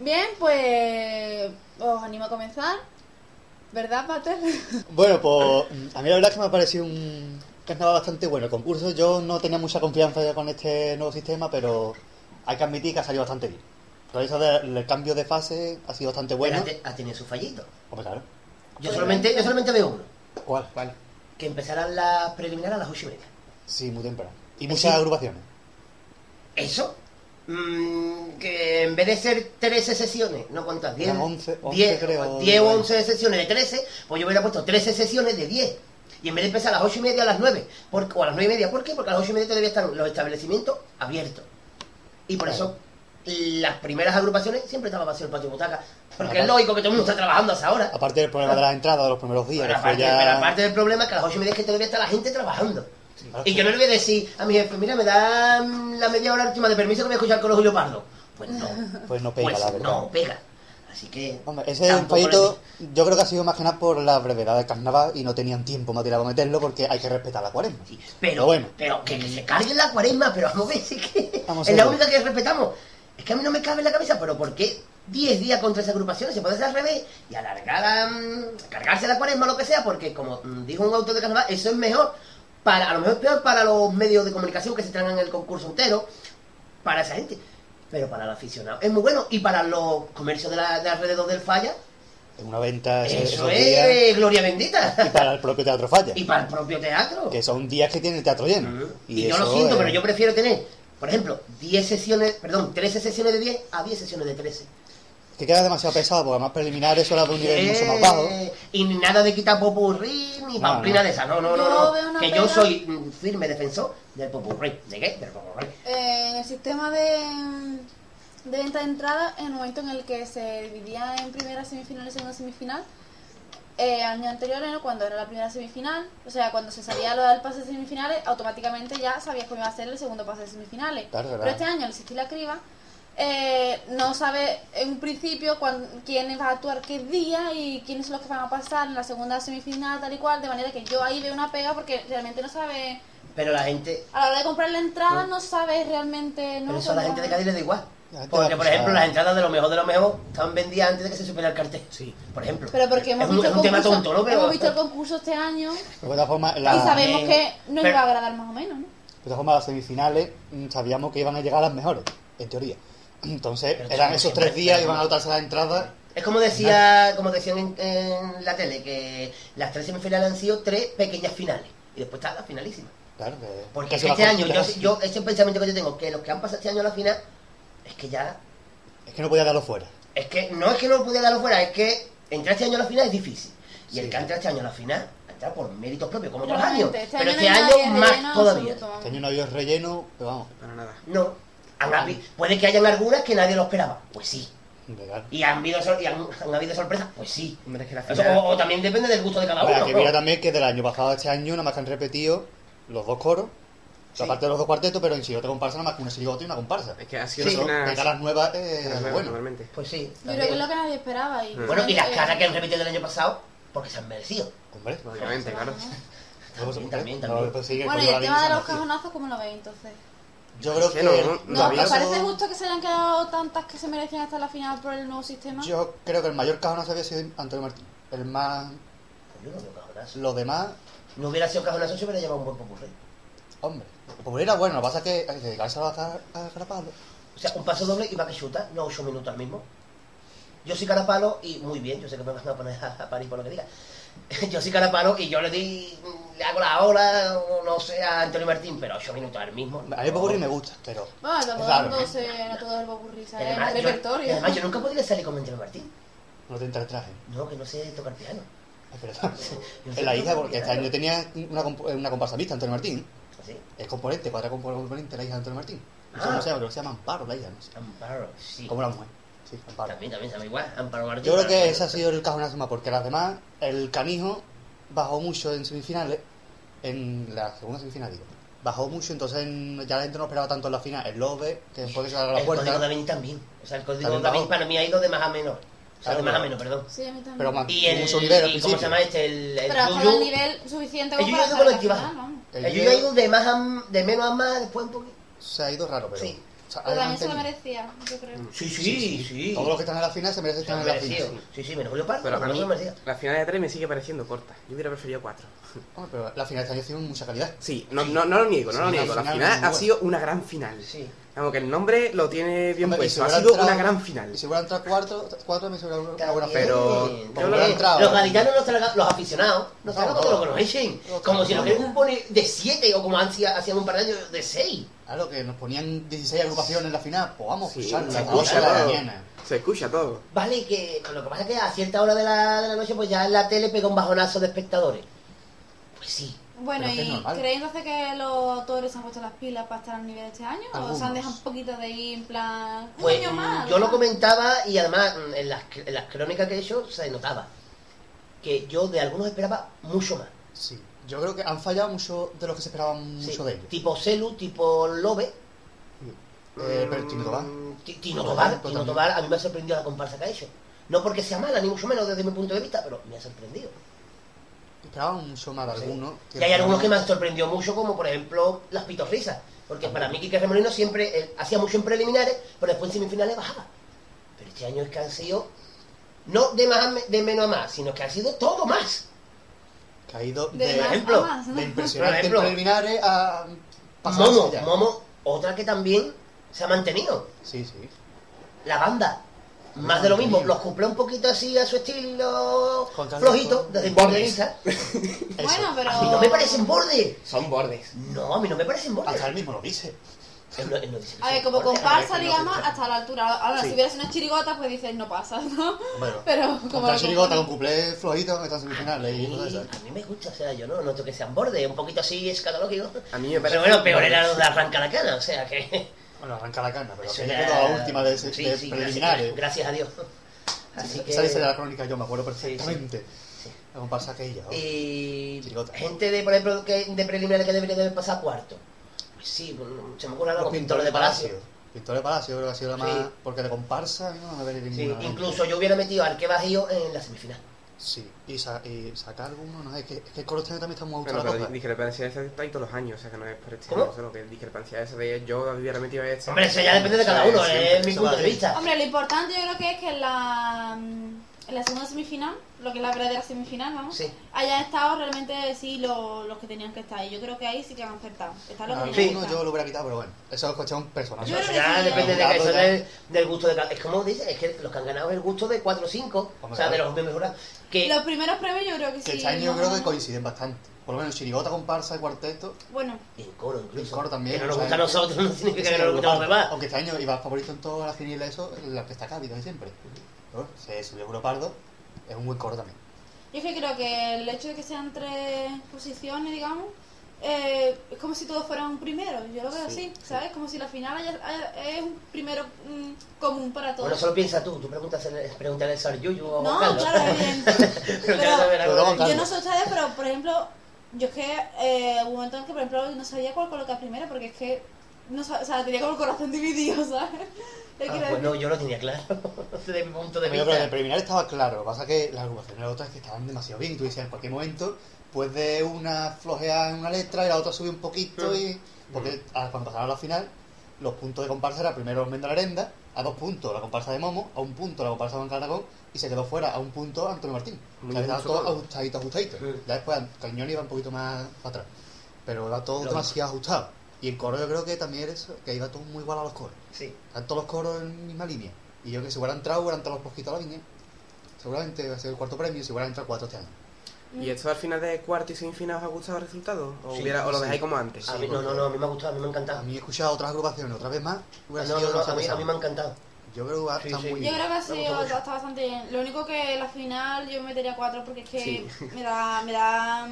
Bien, pues os animo a comenzar. ¿Verdad, Pater? Bueno, pues a mí la verdad es que me ha parecido un carnaval bastante bueno. El concurso yo no tenía mucha confianza ya con este nuevo sistema, pero hay que admitir que ha salido bastante bien. Por eso del el cambio de fase ha sido bastante bueno. Pero ha te- ha tenido su fallito. Hombre, claro. Yo solamente, yo solamente veo uno. ¿Cuál? ¿Cuál? Que empezarán las preliminares a las ocho y media. Sí, muy temprano. Y Eh, muchas sí. agrupaciones. Eso. Mm, que en vez de ser 13 sesiones, ¿no cuántas? 10, Eran 11, 11 10, creo, 10 o nueve. 11 sesiones de 13, pues yo hubiera puesto 13 sesiones de 10. Y en vez de empezar a las 8 y media, a las 9. Por- o a las 9 y media. ¿Por qué? Porque a las 8 y media todavía están los establecimientos abiertos. Y por Claro. eso las primeras agrupaciones siempre estaba vacío el patio butaca. Porque Aparte- es lógico que todo el mundo está trabajando hasta ahora. Aparte del problema de las entradas de los primeros días, Pero aparte, ya... pero aparte del problema es que a las 8 y media es que todavía está la gente trabajando. Y que no le voy a decir a mi jefe, mira, me da mm, la media hora última de permiso que voy a escuchar con los Julio Pardo. Pues no, Pues no pega, pues la verdad. no pega. Así que... Hombre, ese fallito yo creo que ha sido más que nada por la brevedad del carnaval y no tenían tiempo material para meterlo porque hay que respetar la cuaresma. sí, Pero, Pero bueno. pero que, que se cargue la cuaresma, pero vamos a ver si que Vamos es la única que respetamos. Es que a mí no me cabe en la cabeza, pero ¿por qué 10 días contra esas agrupaciones? Se puede hacer al revés y alargar a, mm, cargarse la cuaresma o lo que sea, porque como mm, dijo un autor de carnaval, eso es mejor para, a lo mejor es peor para los medios de comunicación que se tragan el concurso entero, para esa gente. Pero para el aficionado es muy bueno. Y para los comercios de, la, de alrededor del falla, En una venta eso es gloria bendita. y para el propio Teatro Falla, Y para el propio teatro. que son días que tiene el teatro lleno. Mm. Y, yo lo siento, es- pero yo prefiero tener, por ejemplo, 10 sesiones, perdón, 13 sesiones de 10 a 10 sesiones de 13. Que queda demasiado pesado, porque además preliminares suele de un nivel mucho más Eh, bajo. Y ni nada de quitar popurrí ni No, pamplina no. de esa. No, no, Yo no. veo no. una Que yo soy mm, firme defensor del popurrí. ¿De qué? Del popurrí. En el sistema de, de venta de entrada, en el momento en el que se dividía en primera semifinal y segunda semifinal, eh, años anteriores, ¿no? cuando era la primera semifinal, o sea, cuando se sabía lo del pase de semifinales, automáticamente ya sabías cómo iba a ser el segundo pase de semifinales. Claro. Pero este año, al existir la criba, eh, no sabe en un principio cuán- quién va a actuar qué día y quiénes son los que van a pasar en la segunda semifinal, tal y cual, de manera que yo ahí veo una pega porque realmente no sabe Pero la gente. a la hora de comprar la entrada no sabes realmente no Pero eso a la gente de Cádiz le da igual. Porque, por ejemplo, las entradas de lo mejor de lo mejor estaban vendidas antes de que se supiera el cartel. Sí. Por ejemplo. pero porque hemos es un, visto es el un tema concurso, tonto, ¿no? Pero, hemos visto el concurso este año formas, y sabemos eh, que nos pero- iba a agradar más o menos ¿no? de todas formas, las semifinales mm, sabíamos que iban a llegar las mejores, en teoría. Entonces, Pero eran esos tres días, pero- iban a notarse las entradas. Es como decía, como decían en, en la tele, que las tres semifinales han sido tres pequeñas finales. Y después está la finalísima. Claro, que, Porque es que este año, yo, ese pensamiento que yo tengo, que los que han pasado este año a la final, es que ya, Es que no podía darlo fuera. es que no es que no pudiera darlo fuera, es que entrar este año a la final es difícil. Y el que entra este año a la final, entra por méritos propios, como otros años. Este Pero año este no año nadie más relleno todavía. absoluto, Este año no había relleno, pero vamos. Para nada. No. Han habi- Puede que hayan algunas que nadie lo esperaba. Pues sí. Y han habido, sor- y han, han habido sorpresas, pues sí. Hombre, es que la Eso, final... o, o también depende del gusto de cada Ahora, uno. que ¿no? mira también que del año pasado a este año nada más que han repetido los dos coros, Sí. aparte de los dos cuartetos, pero en Chirigota comparsa nada más que una chirigota y una comparsa. Es que ha sido Sí, una... De caras nuevas eh, Era algo nueva, bueno. normalmente. Pues sí. Yo creo también. que es lo que nadie esperaba. Y Bueno, y las caras que han repetido del año pasado, porque se han merecido. Hombre, Obviamente, claro. también, también. sí, que Bueno, y el tema de los sí. cajonazos, ¿cómo lo veis entonces? Yo creo que que. no, el- no, ¿No os parece justo que se le han quedado tantas que se merecían hasta la final por el nuevo sistema? Yo creo que el mayor cajonazo había sido Antonio Martín. El más. Yo no veo cajonazo. Los demás. No hubiera sido cajonazo si hubiera llevado un buen popurrí. Hombre. Como era bueno, lo que pasa es que hay que dedicarse a Carapalo. O sea, un paso doble y va que chuta, no 8 minutos al mismo. Yo soy carapalo y muy bien, yo sé que me van a poner a, parir por lo que diga. Yo soy carapalo y yo le di, le hago la hora, o no sé, a Antonio Martín, pero 8 minutos al mismo. A mí el me gusta, pero. Bueno, Es todo raro, el mundo ¿no? se a todo el popurrí, Y ¿sabes? además, el yo, repertorio. y además, yo nunca podría salir con Antonio Martín. No te entra el traje. No, que no sé tocar piano. Es verdad. Yo Es la sé hija, porque este piano. año tenía una, comp- una comparsa mixta, Antonio Martín. ¿Sí? Es componente, cuadra componente, la hija de Antonio Martín. No sé Ah. cómo se llama, que se llama Amparo, la hija, no sé. Amparo, sí. Como la mujer. Sí, Amparo. También, también se llama igual, Amparo Martín. Yo creo que ese ha sido el cajonazo más, porque las demás, el canijo bajó mucho en semifinales, en la segunda semifinal, digo. Bajó mucho, entonces en- ya la gente no esperaba tanto en la final. El Lobe, que después que se la El código puerta, da Vinci también. O sea, el código También da Vinci bajó. para mí ha ido de más a menos. O sea, de más a menos, perdón. Sí, a mí también. pero más, Y el. mucho nivel y ¿Cómo se llama este? El, el Pero hasta el nivel suficiente El como para ha ido estar con en el. El El Yuyu ha ido de, más a, de menos a más, después un poquito. se ha ido raro, pero... Sí. Sea, Pero también se lo merecía, yo creo. Sí, Sí, sí. Todos los que están en la final se merecen Se estar en la final. Sí, sí, menos Julio Pardo, Pero a pero no mí, se la final de tres me sigue pareciendo corta. Yo hubiera preferido cuatro. Hombre, pero la final de este año ha sido mucha calidad. Sí, no, no, no lo niego, no Sí, lo niego. La final final ha sido una gran final. Sí. Vamos, que el nombre lo tiene bien Hombre, puesto. Ha sido entrado- una gran final. Y si hubiera entrado cuatro, cuatro me hubiera una buena pero lo entrado. Los gaditanos nos tragan, los aficionados, No, tragan no. lo. No, Como no, si nos no. queremos poner de 7 o como hacía- hacían un par de años de 6. Claro, que nos ponían 16 agrupaciones en la final, pues vamos Sí, se escucha 8 de la todo. mañana. Se escucha todo. Vale, que lo que pasa es que a cierta hora de la, de la noche, pues ya en la tele pega un bajonazo de espectadores. Pues sí. Bueno, Pero ¿y creéis entonces que los autores se han puesto las pilas para estar al nivel de este año? ¿O se han dejado un poquito de ir en plan... Un Pues año mm, más? yo lo comentaba y además mm, en las, en las crónicas que he hecho se notaba que yo de algunos esperaba mucho más. Sí, yo creo que han fallado mucho de los que se esperaban Sí, mucho de ellos. Tipo Celu, tipo Lobe, Eh, pero Tino Tobar. Ti- Tino Tobar, Tino a mí me ha sorprendido la comparsa que ha hecho. No porque sea mala, ni mucho menos desde mi punto de vista, pero me ha sorprendido. Esperaban mucho más de Sí. algunos. Y hay algunos que me han sorprendido mucho, como por ejemplo las pitorrisas. Porque para mí Quique Remolino siempre eh, hacía mucho en preliminares, pero después en semifinales bajaba. Pero este año es que han sido, no de, más de menos a más, sino que han sido todo más. Que ha ido De de, a ejemplo, más, ¿no? de impresionante preliminares a pasar Momo. Momo, otra que también se ha mantenido. Sí, sí. La banda. Más de lo mismo, los cumple un poquito así a su estilo flojito, con- desde punto de vista. Bueno, pero... A mí no me parecen bordes. Son bordes. No, a mí no me parecen bordes. Hasta él mismo lo dice. No- no A ver, como comparsa, digamos, no hasta la altura. Ahora, Sí. si hubieras una chirigota, pues dices, no pasa, ¿no? Bueno, Pero como... Lo Chirigota con cuplé flojito que están semifinales y a mí me gusta, o sea, yo no noto que sean bordes, un poquito así escatológico. A mí me parece. Pero bueno, peor era lo de arranca la cana, o sea que. Bueno, arranca la cana, pero ya- quedó la última de, Sí, de sí, preliminares. Gracias, gracias a Dios. Así que. Esa dice de la crónica, yo me acuerdo Sí, sí. perfectamente. La comparsa aquella. ¿no? Y Chirigota. gente de, por ejemplo, que, de preliminares que debería de haber pasado a cuarto. Pues sí, bueno, se me ocurre algo Los con pintores de palacio. Pintores de Palacio creo que ha sido la Sí. más... Porque de comparsa a no me haber Sí, ninguna. incluso yo hubiera metido al que bajío en la semifinal. Sí, y, sa- y sacar alguno, no sé, es que, es que el coro este también está muy Bueno, gustado la pero cosa. discrepancia esa está ahí todos los años, o sea que no es por este año, solo que discrepancia esa de yo hubiera metido este. Hombre, eso ya depende de cada uno, es mi punto va de vista. Hombre, lo importante yo creo que es que en la, mm, en la segunda semifinal, lo que es la verdadera semifinal, vamos, Sí. hayan estado realmente sí lo- los que tenían que estar. Y yo creo que ahí sí que han acertado. Están los que Alguno tenían que Sí. yo lo hubiera quitado, pero bueno, eso es cuestión personal. Yo que depende de que eso del, del gusto de cada Es como dice, es que los que han ganado es el gusto de 4 o 5, o sea, de los mejores. Que Los primeros premios yo creo que Que sí. este año yo creo que coinciden bastante. Por lo menos Chirigota, comparsa cuarteto. Bueno, y en coro incluso. En coro también, Que no nos gusta a nosotros no significa que no nos gusta a los demás. Aunque este año iba favorito en todas las quinielas, eso, la que está Cádiz casi siempre. Bueno, se subió Pardo, es un buen coro también. yo es que creo que el hecho de que sean tres posiciones, digamos, eh, es como si todos fueran un primero. Yo lo veo así, ¿sabes? Como si la final haya- haya- es un primero mm, común para todos. Bueno, solo piensa tú, tú preguntas, pregúntale al Sar Yuyu o a No, Carlos. claro. Pero yo no sé ustedes, pero por ejemplo, yo es que eh, hubo un momento en que, por ejemplo, no sabía cuál colocar primero, porque es que, no o sea, tenía como el corazón dividido, ¿sabes? ¿Qué Ah, decir? yo lo tenía claro, desde mi punto de Yo creo que en el vista. preliminar estaba claro, lo que pasa es que las agrupaciones otras que estaban demasiado bien y tú decías en cualquier momento pues de una flojear en una letra y la otra subir un poquito y porque ah, cuando pasaron a la final los puntos de comparsa era primero Menda la Arenda a dos puntos la comparsa de Momo a un punto la comparsa de Juan y se quedó fuera a un punto Antonio Martín. O sea, estaba todo ajustadito ajustadito. Ya después Cañón iba un poquito más para atrás pero era todo demasiado ajustado. Y el coro yo creo que también era eso que iba todo muy igual a los coros Sí. están todos los coros en misma línea. Y yo que si hubiera entrado, hubieran entrado los poquitos a la línea. Seguramente va a ser el cuarto premio si hubieran entrado cuatro este año. ¿Y esto al final de cuarto y semifinal os ha gustado el resultado? ¿O, Sí, hubiera- o lo sí. dejáis como antes? A mí, no, no, no, a mí me ha gustado, a mí me ha A encantado. mí he escuchado otras agrupaciones otra vez más. hubiera No, sido no, no, a mí, a mí me ha encantado. Yo creo que está sí. muy Yo bien. creo que gusta mucho. está, está bastante bien. Lo único que la final yo metería cuatro porque es que Sí. me da, me da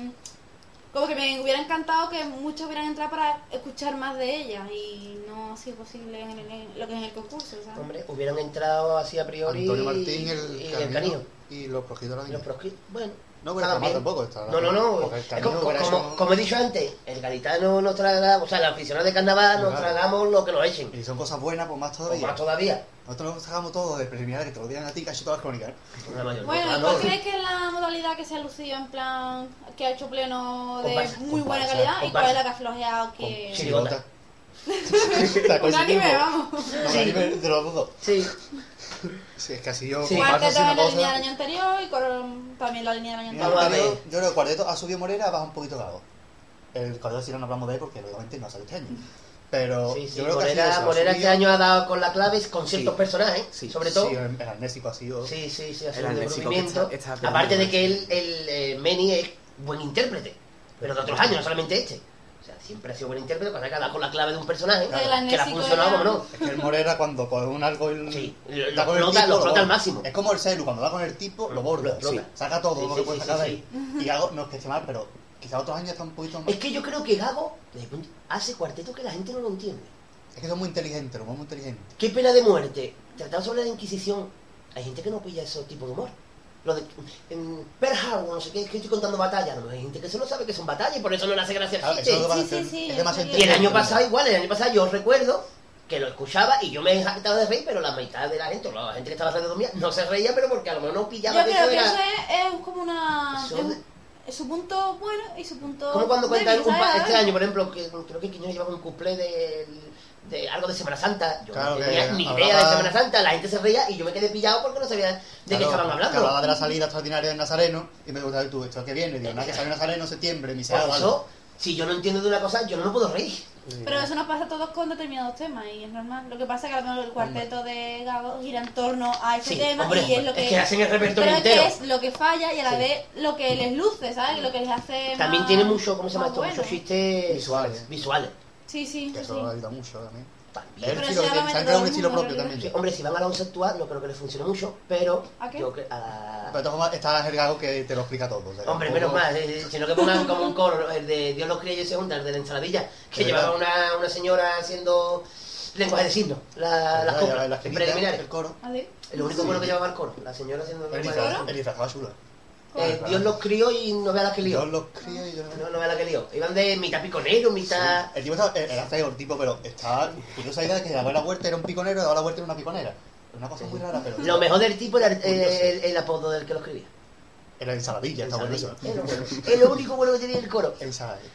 como que me hubiera encantado que muchos hubieran entrado para escuchar más de ella y no ha sido posible en, el- en lo que es el concurso, ¿sabes? Hombre, hubieran entrado así a priori Antonio Martín, y, el, y el Canino Canijo. y los proscritos de la Y línea. los proscritos, bueno. No, pero estaban está mal bien. tampoco. Está, No, no, no. El Es como, he dicho antes, el gaditano nos tragamos, o sea, los aficionados de carnaval nos Claro. tragamos lo que nos echen. Y son cosas buenas, pues más todavía. más todavía. Nosotros nos sacamos todo de preliminar que te lo digan a ti, hecho todas las crónicas. ¿eh? Mayor- Bueno, ¿y cuál crees que es la modalidad que se ha lucido en plan que ha hecho pleno de Comparsa, muy buena comparsa, calidad y cuál es la que ha flojeado que... Sí. Chirigota. Un anime, vamos. No, el anime de los dos. Sí, Sí, es que así yo Sí. Cuarteto en la cosa- línea del año anterior y con también la línea del año anterior. yo, creo que el cuarteto ha subido Morera, baja un poquito Gago. El cuarteto si no hablamos de él porque lógicamente no ha salido este año. Pero sí, sí. yo creo que ha sido Morera, eso, ha Morera este año ha dado con la clave con ciertos Sí. personajes, Sí. sobre todo. Sí, el, el amnésico ha sido. Sí, sí, sí, ha El sido un amnésico descubrimiento. que está- está Aparte de que él, el, eh, Meni es buen intérprete, pero de otros años, no solamente este. O sea, siempre ha sido buen intérprete, pasa que ha dado con la clave de un personaje Claro. Que le ha funcionado, como no. Es que el Morera cuando coge un algo y Sí, da lo el explota- lo al máximo. Es como el celu, cuando da con el tipo, lo. Lo. Sí, Saca todo Sí, lo sí, que puede sí, sacar sí, de ahí. Y Gago no es que esté mal, pero quizá otros años está un poquito más. Es que yo creo que Gago hace cuarteto que la gente no lo entiende. Es que son muy inteligentes, los muy inteligentes. ¿Qué pena de muerte? Tratado sobre la Inquisición, hay gente que no pilla ese tipo de humor. Lo de en Pearl Harbor, no sé qué, es que estoy contando batallas. No, hay gente que solo sabe que son batallas y por eso no le hace gracia Claro, chiste. Sí, sí, sí, Y el año pasado igual, el año pasado yo recuerdo que lo escuchaba y yo me he jactado de reír, pero la mitad de la gente, o la gente que estaba alrededor mía, no se reía, pero porque a lo mejor no pillaba Yo que creo eso que era... eso es, es como una... Es, su punto bueno y su punto... Como cuando cuentan este año, por ejemplo, que creo que Quiñones llevaba un cuplé de, de algo de Semana Santa. Yo Claro no que tenía ni hablaba- idea de Semana Santa, la gente se reía y yo me quedé pillado porque no sabía de qué Claro, estaban que hablando. hablaba de la salida extraordinaria del Nazareno y me preguntaba tú, ¿esto qué viene? Digo, nada, que sale Nazareno en septiembre, mi eso, si yo no entiendo de una cosa, yo no me puedo reír. Pero eso nos pasa a todos con determinados temas y es normal. Lo que pasa es que a lo mejor el cuarteto de Gago gira en torno a ese Sí, tema hombre, y es lo que... es que hacen el repertorio pero entero. es que es lo que falla y a la Sí. vez lo que les luce, ¿sabes? Lo que les hace También más- tiene mucho, ¿cómo se llama esto? bueno. Muchos chistes Visuales. visuales. Sí, sí, Que sí. eso ayuda mucho también. Pero estilo se han un estilo propio también. Sí, hombre, si van a la conceptual, no creo que les funcione mucho, pero ¿A qué? yo que a Pero está el Gago que te lo explica todo. o sea, que Hombre, menos mal, eh, sino que pongan como un coro, el de Dios los cría y se junta, el de la ensaladilla, que llevaba una, una señora haciendo lenguaje de signos, la, las preliminares. El coro. ¿Así? Lo único bueno que llevaba el coro, la señora haciendo El lenguaje de el disfraz estaba chulo. Eh, Dios los crió y no vea la que lió. Yo los crío y yo no... No, vea la que lió. Iban de mitad piconero, mitad... El tipo estaba, era feo el tipo, pero estaba curiosa idea de que daba la vuelta era un piconero y daba la vuelta era una piconera. Una cosa muy rara, pero... Lo mejor del tipo era el, Curioso. el- el apodo del que lo escribía. Era ensaladilla, está bueno. Es lo único bueno que tenía el coro. Ensaladilla.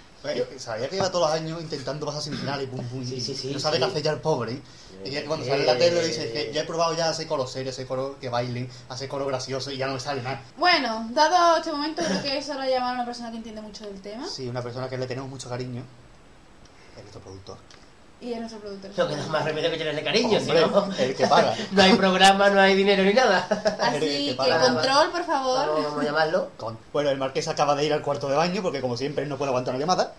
Sabía que lleva todos los años intentando pasar semifinales y pum pum. Sí, y sí, sí, No sabe sí. qué hacer ya el pobre. ¿eh? Y que cuando sale en la tele dice que ya he probado ya hacer coro serio, hacer coro que bailen, hacer coro gracioso y ya no me sale nada. Bueno, dado este momento, creo que es hora de llamar a una persona que entiende mucho del tema Sí, una persona que le tenemos mucho cariño es nuestro productor. Y es nuestro productor. No queda más remedio que tenerle cariño, si Hombre, no... el que paga. No hay programa, no hay dinero ni nada. Así que que control, por favor. Vamos, vamos a llamarlo. Con- Bueno, el marqués acaba de ir al cuarto de baño porque como siempre él no puede aguantar una llamada.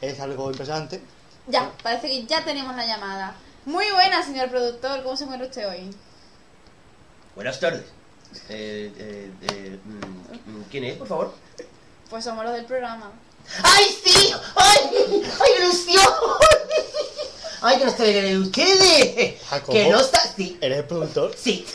Es algo impresionante. Ya, parece que ya tenemos la llamada. Muy buena, señor productor. ¿Cómo se encuentra usted hoy? Buenas tardes. Eh, eh, eh, mm, ¿Quién es, por favor? Pues somos los del programa. ¡Ay, sí! ¡Ay! ¡Ay, ilusión! ¡Ay, que no está bien de ustedes! Jacobo. Que no está... Sí, ¿Eres el productor? sí.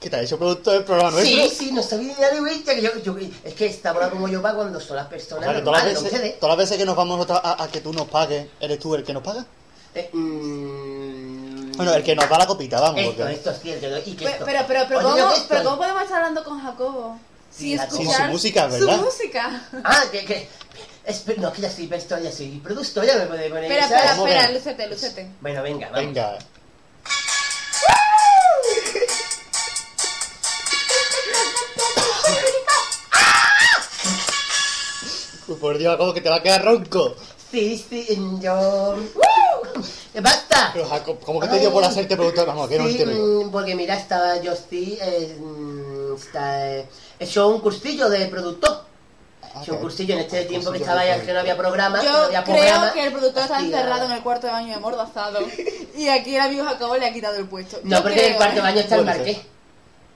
¿Que te ha hecho productor del programa nuestro? Sí, sí, no sabía ni de vuelta que yo, yo... Es que esta hora como yo pago cuando son las O personas sea, que todas, las ¿no veces, ustedes? todas las veces que nos vamos a, a que tú nos pagues, ¿eres tú el que nos paga? Eh, mm, Bueno, el que nos da la copita, vamos. Esto, porque... esto es cierto, ¿no? ¿Y qué Pero, pero, pero, pero, Oye, ¿cómo, ¿yo qué pero estoy? ¿cómo podemos estar hablando con Jacobo? Sí, Sin Jacobo. Sin escuchar su música, ¿verdad? Su música. Ah, que... que espe- no, que ya soy esto, ya soy productor, ya me puede poner... Espera, ¿sabes? espera, ¿Cómo espera, lúcete, lúcete. Bueno, venga, vamos. Venga. Uy, Por Dios, como que te va a quedar ronco. Sí, sí, yo... ¡Woo! ¡Basta! Pero Jacob, ¿cómo que te dio por hacerte productor? Vamos, que no Sí, entiendo. mm, porque mira, estaba yo sí, eh, mm, está, eh, he hecho un cursillo de productor. Ah, que- cursillo en este tiempo que estaba de ya que no había programa, no Yo había creo programa. que el productor está encerrado en el cuarto de baño de mordazado. y aquí el amigo Jacobo le ha quitado el puesto. No, Yo porque en el cuarto ¿eh? baño está el marqués.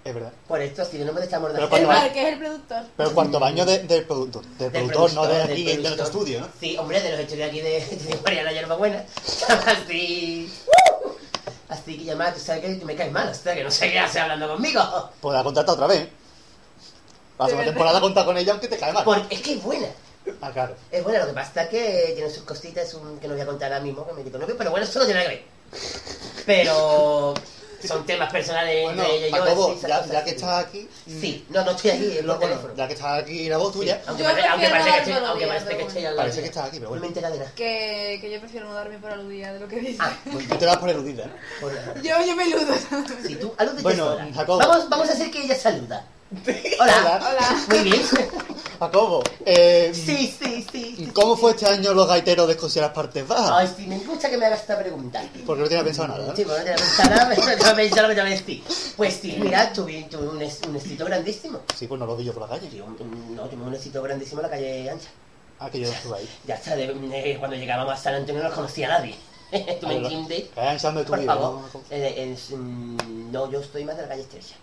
Es verdad. Por esto, así que no estar Pero mordazado. El va- Marqués es el productor. Pero el cuarto baño de- del productor, del Del productor, no de aquí, del de nuestro estudio, ¿no? Sí, hombre, de los estudios aquí de, de Mariana Yerbabuena. Así. Así que llamada, tú sabes que me caes mal, hasta que no sé qué hace hablando conmigo. Pues la contrata otra vez. La ¿De segunda verdad? temporada contar con ella aunque te cae mal. Porque es que es buena. Ah, claro. Es buena, lo que pasa es que tiene sus cositas un, que no voy a contar ahora mismo, que me quito novio, pero bueno, eso no tiene nada que ver. Pero son temas personales Bueno, entre ella y yo. Jacobo, sí, esas ya, cosas, ya que estás aquí, mm, Sí, no, no estoy aquí, es lo- por bueno, teléfono. ya que estás aquí la voz tuya, Aunque, Yo parece, aunque prefiero parece que estoy, darme aunque los parece que días, estoy al lado parece que estás aquí, pero No me bueno. entera de nada. Que, que yo prefiero no darme por aludida de lo que dice. Ah, Tú bien. te das por eludida, ¿eh? Por- Yo, yo me eludo. Si tú, alúdete Bueno, sola. Jacobo. Vamos, vamos a hacer que ella saluda. Hola. Hola. Muy bien. Jacobo, eh, Sí, sí, sí. ¿cómo fue este año los gaiteros de Escocia las partes bajas? Ay, sí, me gusta que me hagas esta pregunta. Porque no tenía pensado nada, ¿no? Sí, bueno, no te voy a pensar nada, pero te voy a pensar lo que te voy a decir. Pues sí, mira, tuve, tuve un, es- un éxito grandísimo. Sí, pues no lo vi yo por la calle. Sí, un- no, tuve un éxito grandísimo en la calle ancha. Ah, que yo no estuve ahí. Ya está, de- de- cuando llegábamos a San Antonio no nos conocía nadie. ¿Tú me Ah, lo- entiendes? De tu Por vida, favor. ¿no? En- mm, no, yo estoy más de la calle estrecha.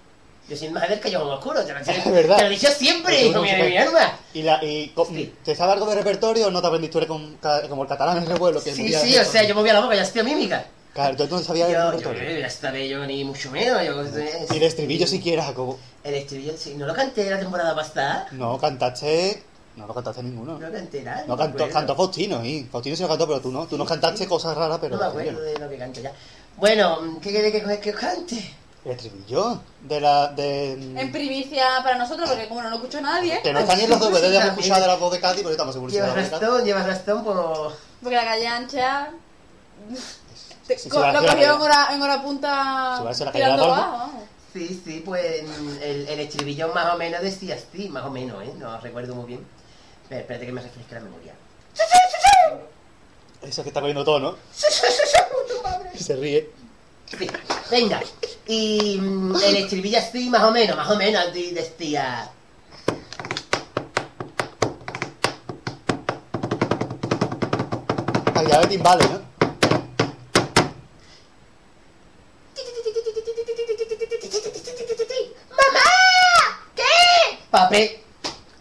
Yo soy más del que yo en oscuro, te lo, te, Es verdad. te lo he dicho siempre, hijo mío de mi alma. Y, la, y Sí. ¿te sabe algo de repertorio o no te aprendiste ca- como el catalán en el revuelo? Que Sí, sí, de o sea, yo movía la boca, ya estoy mímica. Claro, entonces tú no sabías el Yo, yo, repertorio. ya yo ni mucho menos. Yo, Y el estribillo si quieres, Jacobo. El estribillo, sí, no lo canté la temporada pasada. No, cantaste... No, no cantaste ninguno. No canté nada. No cantó, cantó Faustino, y Faustino se lo cantó, pero tú no. Tú nos cantaste cosas raras, pero No me acuerdo de lo que canto ya. Bueno, ¿qué quiere que, que, que cante? El estribillo de la... De, En primicia para nosotros, porque como no lo escuchó nadie. que no están ni en los DVD de También. escuchar de la voz de Cádiz, porque estamos seguros Llevas rastón, llevas rastón, pues... Porque la calle ancha. te- Sí, co- lo cogió en hora, en hora punta. Se va a hacer la tirando la abajo. Sí, sí, pues mm, el, el estribillo más o menos decía así, más o menos, ¿eh? No recuerdo muy bien. Pero espérate que me refresque la memoria. Eso que está cogiendo todo, ¿no? Se ríe. Sí, venga. Y mm, el estribillo así, más o menos, más o menos, así decía... Calidad de timbales, ¿no? ¡Mamá! ¿Qué? Papel.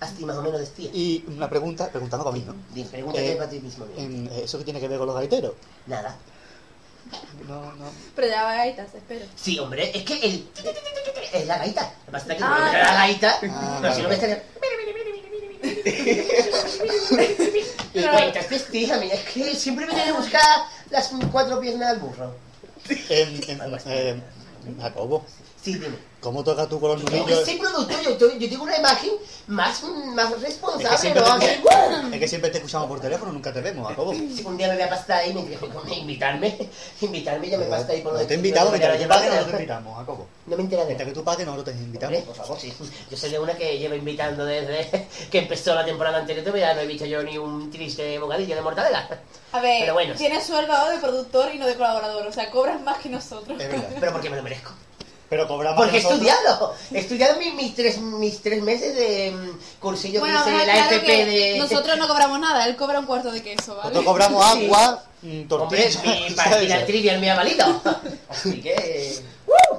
Así más o menos decía. Y una pregunta, preguntando para mí, ¿no? Dime, pregúntate Eh, para ti mismo. mira. En- ¿Eso que tiene que ver con los gaiteros? Nada. No, no. Pero ya va gaitas, espero. Sí, hombre, es que el... Es la gaita. Lo que pasa es que Ah, era la gaita, Ah, pero si no me estaría... Pues entonces, tía, mira, es que siempre me tiene que buscar las cuatro piernas del burro. En, en, eh, Jacobo, Sí, dime. ¿cómo tocas tú con los Yo nudillos? soy productor, yo, yo, yo tengo una imagen más, más Es que, responsable, siempre ¿no? te, es que siempre te escuchamos por teléfono, nunca te vemos, Jacobo. Si un día me voy a pasar ahí, me, me- invitarme, invitarme, ya me pasa ahí por los No te invitamos, mientras que a nosotros te invitamos, Jacobo. No me entera de Mientras que tú pagues, nosotros te Hombre, invitamos. por favor, sí. Yo soy de una que lleva invitando desde que empezó la temporada anterior, todavía no he visto yo ni un triste bocadillo de mortadela. A ver, Pero bueno. tienes sueldo de productor y no de colaborador. O sea, cobras más que nosotros. Es verdad. Pero porque me lo merezco. Pero cobramos Porque he nosotros. estudiado. He estudiado mis, mis, tres, mis tres meses de mm, cursillo Bueno, que hice en la claro FP de... nosotros no cobramos nada, él cobra un cuarto de queso, ¿vale? Nosotros cobramos Sí. agua, Hombre, tortillas. ¿sabes? partida trivial me ha valido. Así que... ¡uh!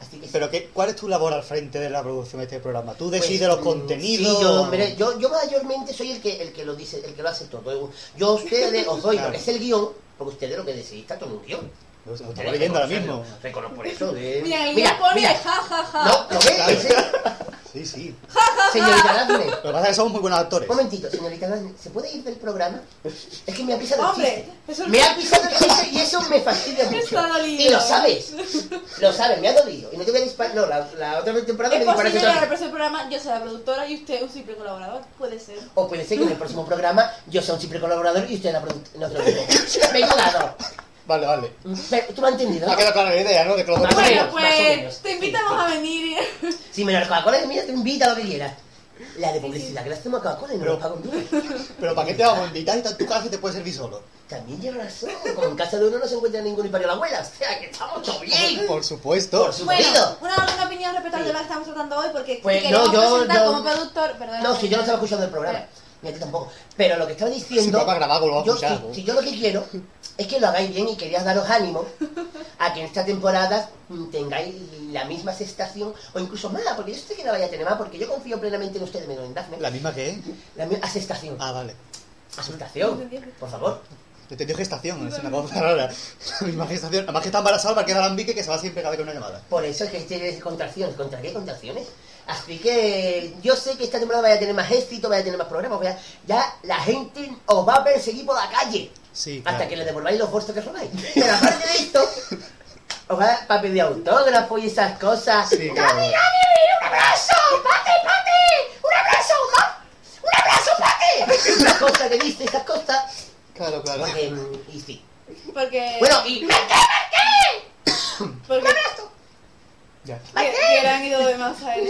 Así que Pero qué, ¿cuál es tu labor al frente de la producción de este programa? ¿Tú Pues, decides los mm, contenidos? Sí, yo, mire, yo, yo mayormente soy el que, el que lo dice, el que lo hace todo. Yo a ustedes os doy Claro. lo que es el guion, porque ustedes lo que decidís está todo un guion. Lo lo estamos leyendo ahora mismo. reconozco por eso. de- Mira, y mira, pone mira. ja, ja, ja. No, ¿lo ves? Sí, sí. Señorita Daphne, Lo que pasa es que somos muy buenos actores. un momentito, señorita Daphne, ¿se puede ir del programa? Es que me ha pisado el Hombre, chiste. eso Me ha pisado el chiste y eso me fastidia mucho. Y lo sabes. Lo sabes, me ha dolido. Y no te voy a disparar. No, la, la otra temporada me disparaste posible que en el otra próximo programa yo sea la productora y usted un simple colaborador. Puede ser. O puede ser que en el próximo programa yo sea un simple colaborador y usted la productora. No te lo digo. Venga, dado. Vale, vale. Pero, ¿Tú me has entendido? Me ha quedado clara la idea, ¿no? De que los dos Bueno, pues te invitamos a venir. Si me la Coca-Cola es mía, te invita a lo que quieras. La de publicidad, que la hacemos a Coca-Cola y no Pero- nos pagan. Pero ¿para qué te vamos a invitar está en tu casa y te puedes servir solo? También lleva razón. Como en casa de uno no se encuentra ningún hipario la abuela. O sea, que estamos todos bien. Por supuesto. Por su Bueno, una, una opinión respecto al tema que estamos tratando hoy, porque Pues queríamos no, yo- presentar yo- como productor. Perdón, No, si yo no estaba escuchando el programa. Ni a ti tampoco. Pero lo que estaba Si diciendo. a grabar, lo a yo, escuchar, si, ¿no? si yo lo que quiero es que lo hagáis bien y quería daros ánimo a que en esta temporada tengáis la misma aceptación o incluso más, porque yo sé que la vaya a tener más, porque yo confío plenamente en ustedes, menos en Dafne. ¿La misma que es? La misma aceptación. Ah, vale. Aceptación, por favor. Te entendió gestación, es una cosa rara. La misma gestación. Además que está embarazada para que alambique que se va siempre cada vez que una llamada. Por eso es que tiene contracciones. ¿Contra qué contracciones? Así que yo sé que esta temporada vaya a tener más éxito, vaya a tener más programas, vaya- ya la gente os va a perseguir por la calle. Sí, Hasta claro. que le devolváis los bolsos que robáis. Pero aparte de esto, os va para pedir autógrafo y esas cosas. Sí, claro. ¡Gaby, Gaby! ¡Un abrazo! ¡Pate, pate! ¡Un abrazo! ma! ¡Un abrazo, pate! Esas cosas que dice, esas cosas. Claro, claro. Porque, y sí. Porque. Bueno, y... porque Ya. que, le han ido de más a él.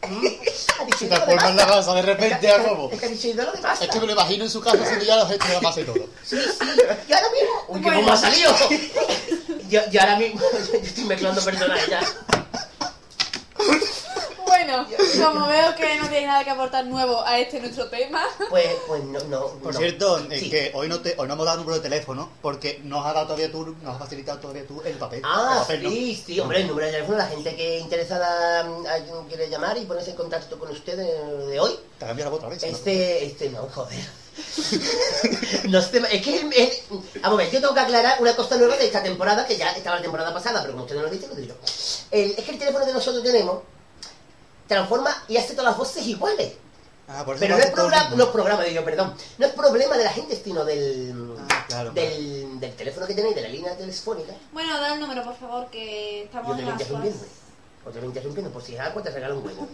Ha dicho, Se "Y lo transforma en la demás". masa de repente a como. Es que ha dicho, "Y lo demás". Es que me lo imagino en su casa haciendo ya los gestos de la masa y todo. Sí, sí, y ahora mismo. Uy, que Bueno. cómo ha salido. Yo, yo ahora mismo yo estoy mezclando personajes ya. Bueno, como veo que no tiene nada que aportar nuevo a este nuestro tema. Pues, pues no, no. Por no. cierto, eh, Sí. que hoy no, te, hoy no hemos dado número de teléfono porque nos has dado todavía tú, nos has facilitado todavía tú el papel. el Ah, papel, ¿no? sí, sí, hombre, el número de teléfono, la gente que interesada mm, alguien quiere llamar y ponerse en contacto con usted de, de hoy. Te ha cambiado la voz otra vez. ¿no? Este, este, no, joder. No sé, es que el- el- a ver, yo tengo que aclarar una cosa nueva de esta temporada, que ya estaba la temporada pasada, pero como usted no lo dice, lo digo yo. El- es que el teléfono que nosotros tenemos transforma y hace todas las voces iguales. Ah, por eso Pero no me es programa, no es programa, digo, perdón. No es problema de la gente, sino del, Ah, claro, del, del teléfono que tenéis, de la línea telefónica. Bueno, da el número, por favor, que Yo estamos te en las interrumpiendo. Por si es agua te regalo un huevo.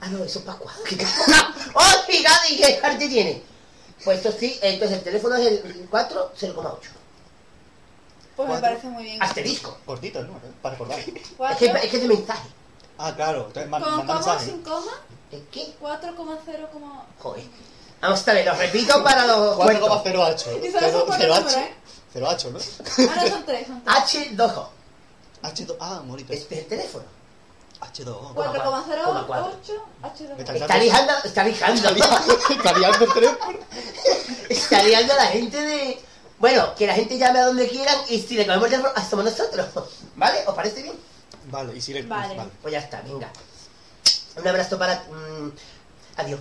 Ah, no, eso es Pascua. ¡Oh, fíjate! ¿Y qué arte tiene? Pues esto sí, entonces el teléfono es el 4 0,8. Pues me parece muy bien. Asterisco. Cortito, ¿no? Para recordar. Es que, es que es de mensaje. Ah, claro. Entonces, ma- ¿Con manda coma, mensaje. sin coma? ¿Es qué? 4,0, como... Joder. Vamos a ver, lo repito para los cuentos. 4,08. Y solo son cuatro 0H. números, ¿eh? 0H, ¿no? Ah, no, son tres, son tres. H2O. H2. Ah, morito. Este es el teléfono. H2. 4,08, cuatro. H2. Está lijando, está lijando. Está liando el teléfono. Está liando a la gente de... Bueno, que la gente llame a donde quieran y si le comemos el teléfono, somos nosotros. ¿Vale? ¿Os parece bien? Vale, y si le. Vale. Pues ya está, venga. Un abrazo para... mm, adiós.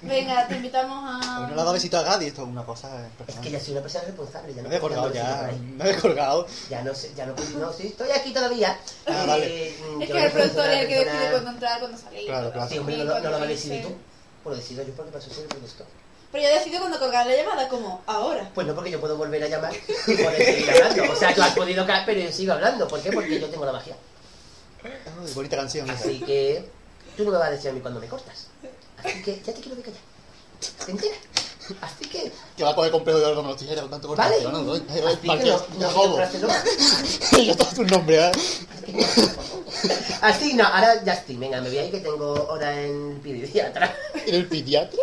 Venga, te invitamos Hoy a... no le ha dado besito a Gadi, esto es una cosa Es personal. que ya soy una persona responsable. Ya Me no he puedo colgado ya, por ahí. me he colgado. Ya no sé, ya no puedo... No, sí, estoy aquí todavía. Ah, Eh, vale. Es que el productor ser es el que decide cuándo entrar, cuándo salir. Claro, claro. Sí, hombre, no, lo- no lo irse. tú. Pues lo decido yo porque para eso soy el productor. Pero yo decido cuando colgar la llamada, como ahora. Pues no, porque yo puedo volver a llamar y poder seguir hablando. O sea, tú has podido caer, pero yo sigo hablando. ¿Por qué? Porque yo tengo la magia. Bonita canción. esa. Así que tú no me vas a decir a mí cuando me cortas. Así que ya te quiero de callar. ¿Te enteras? Así que, Que va a coger con pedo de oro como los tijeras con tanto ¿vale? cortante, ¿no? No, no Ya todo tu nombre, ¿eh? Así, no, ahora ya estoy. Venga, me voy ahí que tengo hora en el pediatra. ¿En el pediatra?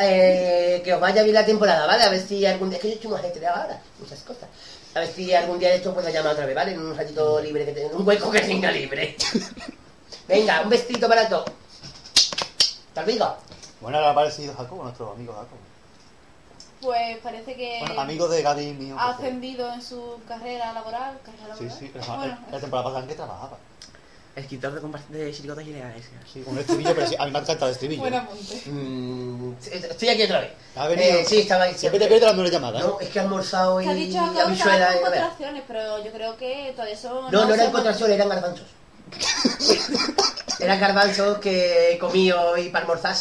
Eh, que os vaya bien la temporada, ¿vale? A ver si algún día... Es que yo he hecho un ajetreado ahora, muchas cosas. A ver si algún día de esto puedo llamar otra vez, ¿vale? En un ratito libre que tenga, un hueco que tenga libre. Venga, un besito para todos. Hasta luego. Bueno, ahora ha aparecido Jacobo, nuestro amigo Jacobo. pues parece que Bueno, amigo de Gadi mío. ha ascendido en su carrera laboral. Carrera Sí, laboral. sí. La, Bueno, la temporada pasada en que trabajaba. Escritor de, de chiricotas y leales. Sí, un estribillo, pero sí, a mí me encanta el estribillo. buen apunte. Mm, estoy aquí otra vez. Ha venido. Eh, sí, estaba ahí. Siempre te pierdo las nueve llamadas. ¿eh? No, es que he almorzado y Que ha dicho que habichuela contracciones, pero yo creo que todavía son... No, no eran son- contracciones, eran garbanzos. eran garbanzos que he comido y para almorzar.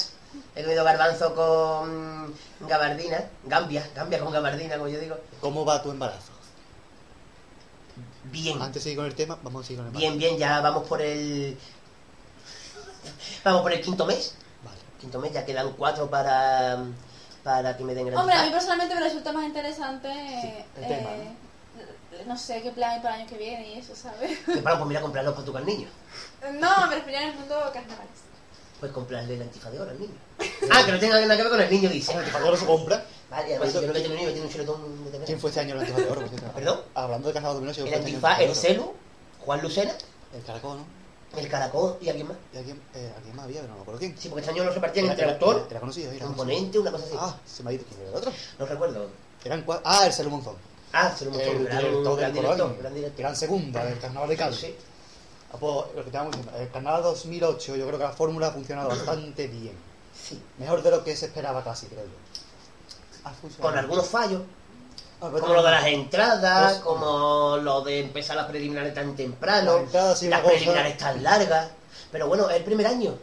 He comido garbanzo con gabardina, gambia, gambia con gabardina, como yo digo. ¿Cómo va tu embarazo? Bien, Antes de seguir con el tema, vamos a seguir con el bien, bien, ya vamos por el... Vamos por el quinto mes. Vale. Quinto mes, ya quedan cuatro para, para que me den Hombre, a mí gratificar. personalmente me resulta más interesante... el tema, eh, no sé qué plan hay para el año que viene y eso, ¿sabes? Que para, pues mira, comprarlos para tu niño. No, me refería en el mundo carnavales. Pues comprarle el oro al niño. Ah, que no tenga nada que ver con el niño, dice. El oro se compra. Vale, además, si yo no que tengo un niño, tiene un chuletón de ¿Quién fue este año el antifaz de oro? ¿Perdón? Hablando de Casado Dominoso, El antifaz, el celu, Juan Lucena, El caracol, ¿no? el caracol y alguien más. ¿Y a quién, eh, a quién más había? Pero no me acuerdo quién. Sí, porque este año los repartían entre era- autor, Era, era conocido, era componente, una cosa así. Ah, se me ha ido. ¿Quién era el otro? No recuerdo. Eran cuatro. Ah, el Celu Monzón. Ah, lo mostró. El Gran, director gran del director, Corán. gran director. Gran segunda del carnaval de Cádiz. Sí. Ah, pues, lo que estábamos diciendo, el carnaval 2008, yo creo que la fórmula ha funcionado bastante bien. Sí. Mejor de lo que se esperaba casi, creo yo. Con algunos fallos, Ah, como lo de las entradas, Pues- como lo de empezar las preliminares tan temprano, Las entradas sí, las una cosa- preliminares tan largas. Pero bueno, es el primer año.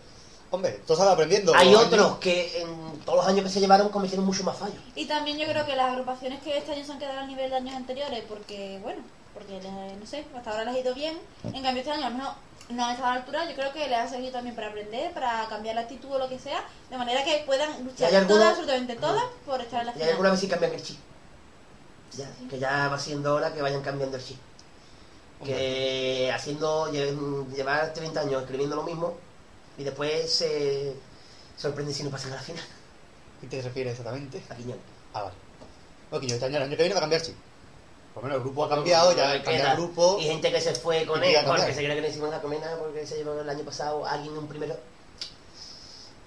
Hombre, tú estás aprendiendo. Hay otros años- que en todos los años que se llevaron cometieron mucho más fallos. Y también yo creo que las agrupaciones que este año se han quedado al nivel de años anteriores, porque, bueno, porque, no sé, hasta ahora les ha ido bien. En cambio, este año a lo mejor no han estado a la altura. Yo creo que les ha servido también para aprender, para cambiar la actitud o lo que sea, de manera que puedan luchar ¿Y hay alguno- todas, absolutamente todas, por estar en la Y hay alguna final. vez sí cambian el chip. Ya, que ya va siendo hora que vayan cambiando el chip. Que haciendo, lle- llevar 30 años escribiendo lo mismo y después se sorprende si no pasan a la final. ¿Qué te refieres exactamente? A Quiñón. Ah, vale. Ok, yo este año, el año que viene va a cambiar, sí. Por lo menos el grupo ha cambiado, ya Queda. cambia el grupo. Y gente que se fue con él porque se cree que le hicimos la comena porque se llevó el año pasado alguien un primero.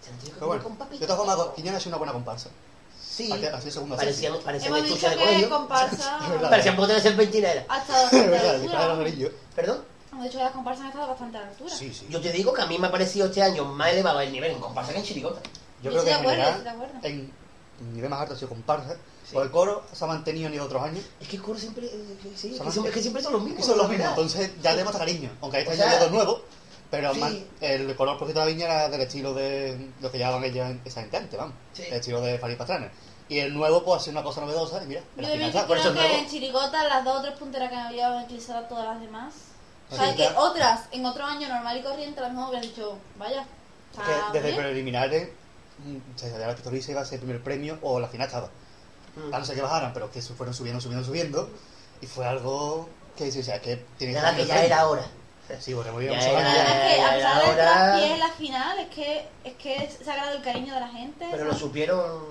Se Pero bueno, con de todas formas, Quiñón ha sido una buena comparsa. Sí, parecían, parecían Hemos dicho de que colegio. comparsa Es. Parecían poco de ser pentinera. ha estado Es verdad, el amarillo. ¿Perdón? Hemos dicho que las comparsas han estado bastante a la altura. Sí, sí. Yo te digo que a mí me ha parecido este año más elevado el nivel en comparsa que en chirigota. Yo Yo creo que en de acuerdo, general, de en nivel más alto ha sido comparsa. Sí. Porque el coro se ha mantenido ni otros años. Es que el coro siempre, eh, sí, es, que siempre, es que siempre son los mismos. son los mismos, entonces ya tenemos cariño. Aunque este O año sea, hay dos nuevos, pero sí. más- el color por cierto de la viña era del estilo de lo que llevaban ellas esa gente antes, vamos. Sí. El estilo de Farid Pastrana. Y el nuevo pues ha sido una cosa novedosa y mira, en Yo la también final está, por eso creo que nuevo. en Chirigota las dos o tres punteras que había utilizado a todas las demás. O sea, Sí, que otras en otro año normal y corriente lo mejor hubieran dicho, vaya, Es está que desde bien. preliminares se sabía que Torisa iba a ser el primer premio o la final estaba. Mm. A no ser que bajaran, pero que se fueron subiendo, subiendo, subiendo. Y fue algo que sí, o sea, que tiene Nada, que ser ya era hora. Sí, porque muy bien. Es que a pesar de la final, es que, es que se ha ganado el cariño de la gente. Pero lo ¿sabes? supieron.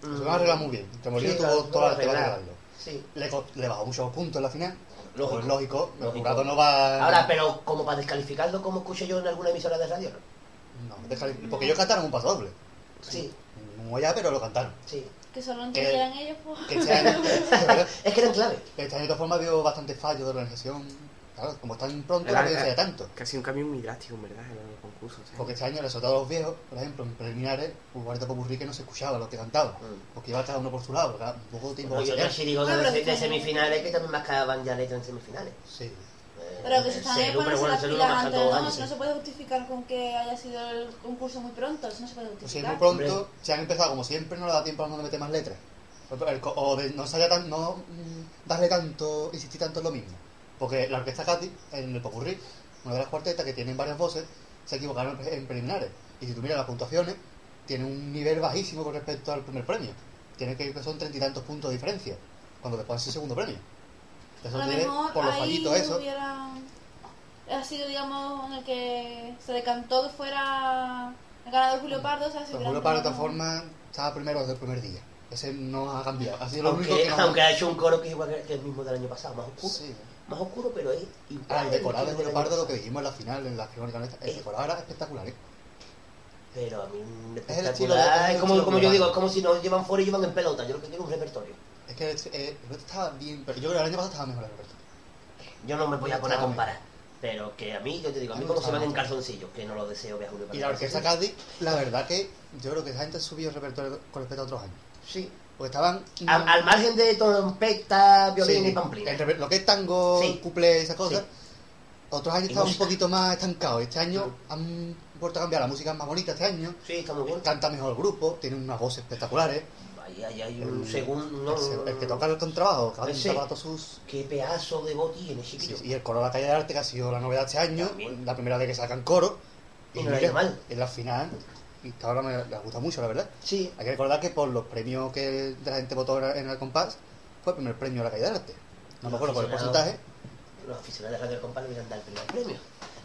Se lo han arreglado muy bien. Que Molino Sí, tuvo lo- toda lo la tela. Sí. Le, le bajó muchos puntos en la final. Lógico. Pues lógico, el jurado no va. Ahora, pero como para descalificarlo, como escuché yo en alguna emisora de radio, ¿no? No, Porque ellos cantaron un paso doble. Sí, Muy allá, pero lo cantaron. sí. Que solo Que- entendieran ellos, pues. Que este año, de verdad, Es que eran clave. este año de todas formas dio bastante fallo de organización. Claro, como están pronto, no era- se tanto. Casi un cambio muy drástico, en verdad, en el concurso. sea. Porque este año, sobre todo los viejos, por ejemplo, en preliminares, hubo varios popurrí que no se escuchaba lo que cantaban. Mm. Porque iba cada uno por su lado, porque un poco de tiempo Como de y otras ensayar. chirigotas Bueno, de, de es que- semifinales que también mascaban ya letras en semifinales. Sí. Pero que se están ahí bueno, las pilas antes, ¿no? años, Si no sí. se puede justificar con que haya sido el concurso muy pronto, eso no se puede Pues si es justificar. muy pronto, Hombre. se han empezado como siempre, no le da tiempo a uno de meter más letras. O- el co- O de no, se haya tan, no mm, darle tanto, insistir tanto en lo mismo. Porque la orquesta Katy, en el popurrí, una de las cuartetas que tienen varias voces, se equivocaron en, preliminares. Y si tú miras las puntuaciones, tiene un nivel bajísimo con respecto al primer premio. Tiene que que son treinta y tantos puntos de diferencia, cuando después es el segundo premio. Eso a lo tiene, mejor por los ahí fallitos eso, hubiera ha sido digamos en el que se decantó que fuera el ganador Julio Pardo o sea, si hubieran Julio Pardo, de todas formas, estaba primero desde el primer día. Ese no ha cambiado. Ha sido lo único Aunque, que no aunque ha hecho un coro que es igual que el mismo del año pasado, más oscuro. Sí. Más oscuro, pero es igual. Ah, el decorado de Julio Pardo, lo que dijimos en la final, en la crónica esta, el decorado era espectacular, ¿eh? Pero a mí un Es el estilo espectacular. de- es como, como yo digo, es como si nos llevan fuera y llevan en pelota. Yo lo que quiero es un repertorio. Es que eh, el otro estaba bien, pero yo creo que el año pasado estaba mejor el Roberto. Yo no me voy a poner a comparar. Pero que a mí, yo te digo, a mí me se van en calzoncillos, que no lo deseo Julio Y la orquesta. Cádiz, la verdad que yo creo que esa gente subió el repertorio con respecto a otros años. Sí. Porque estaban... Al, al margen de trompeta, violín Sí, y pamplina. el lo que es tango, Sí. cuplé, esas cosas. Sí. Otros años estaban un poquito más estancados. Este año han vuelto a cambiar. La música es más bonita este año. Sí, está muy bien. Canta mejor el grupo, tiene unas voces espectaculares. Ahí, ahí hay un El- segundo. El, el que toca el contrabajo, todos sus... Qué pedazo de voz tiene, Sí, chiquillo. y el coro de la calle de arte, que ha sido la novedad este año, También. la primera vez que sacan coro. Y no ido mal. En la final, y que ahora me, me gusta mucho, la verdad. Sí. Hay que recordar que por los premios que la gente votó en el compás, fue el primer premio de la calle de arte. No me acuerdo por el porcentaje. Los aficionados de Radio Compás le hubieran dado el primer premio.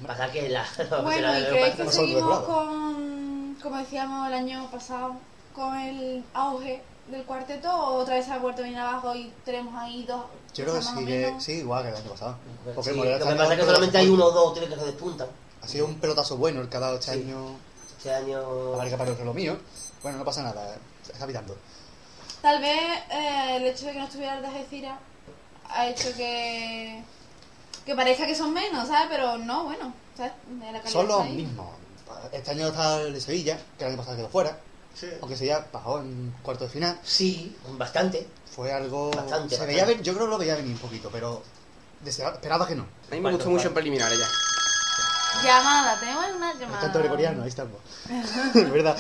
Pasa que la, los Bueno, ¿y creéis que seguimos con, como decíamos el año pasado, con el auge del cuarteto o otra vez se ha vuelto bien abajo y tenemos ahí dos? Yo creo que sigue, sí, igual que el año pasado. Porque Sí, lo que pasa es que solamente hay uno o dos tres que despuntan. bueno. Ha sido un pelotazo bueno el que ha dado este Sí. año. Este año. A ver parece lo mío. Bueno, no pasa nada, se está evitando. Tal vez eh, el hecho de que no estuviera el de Algeciras ha hecho que que parezca que son menos, ¿sabes? Pero no, bueno, Son los mismos. Este año está el de Sevilla, que el año pasado quedó fuera. Sí. Aunque Sevilla bajó en cuarto de final. Sí, bastante. Fue algo. Bastante, se veía yo creo que lo veía venir un poquito, pero deseaba- esperaba que no. A mí me Bueno, gustó mucho en preliminares ya. Llamada, tenemos una llamada. canto gregoriano, ahí estamos. Es verdad.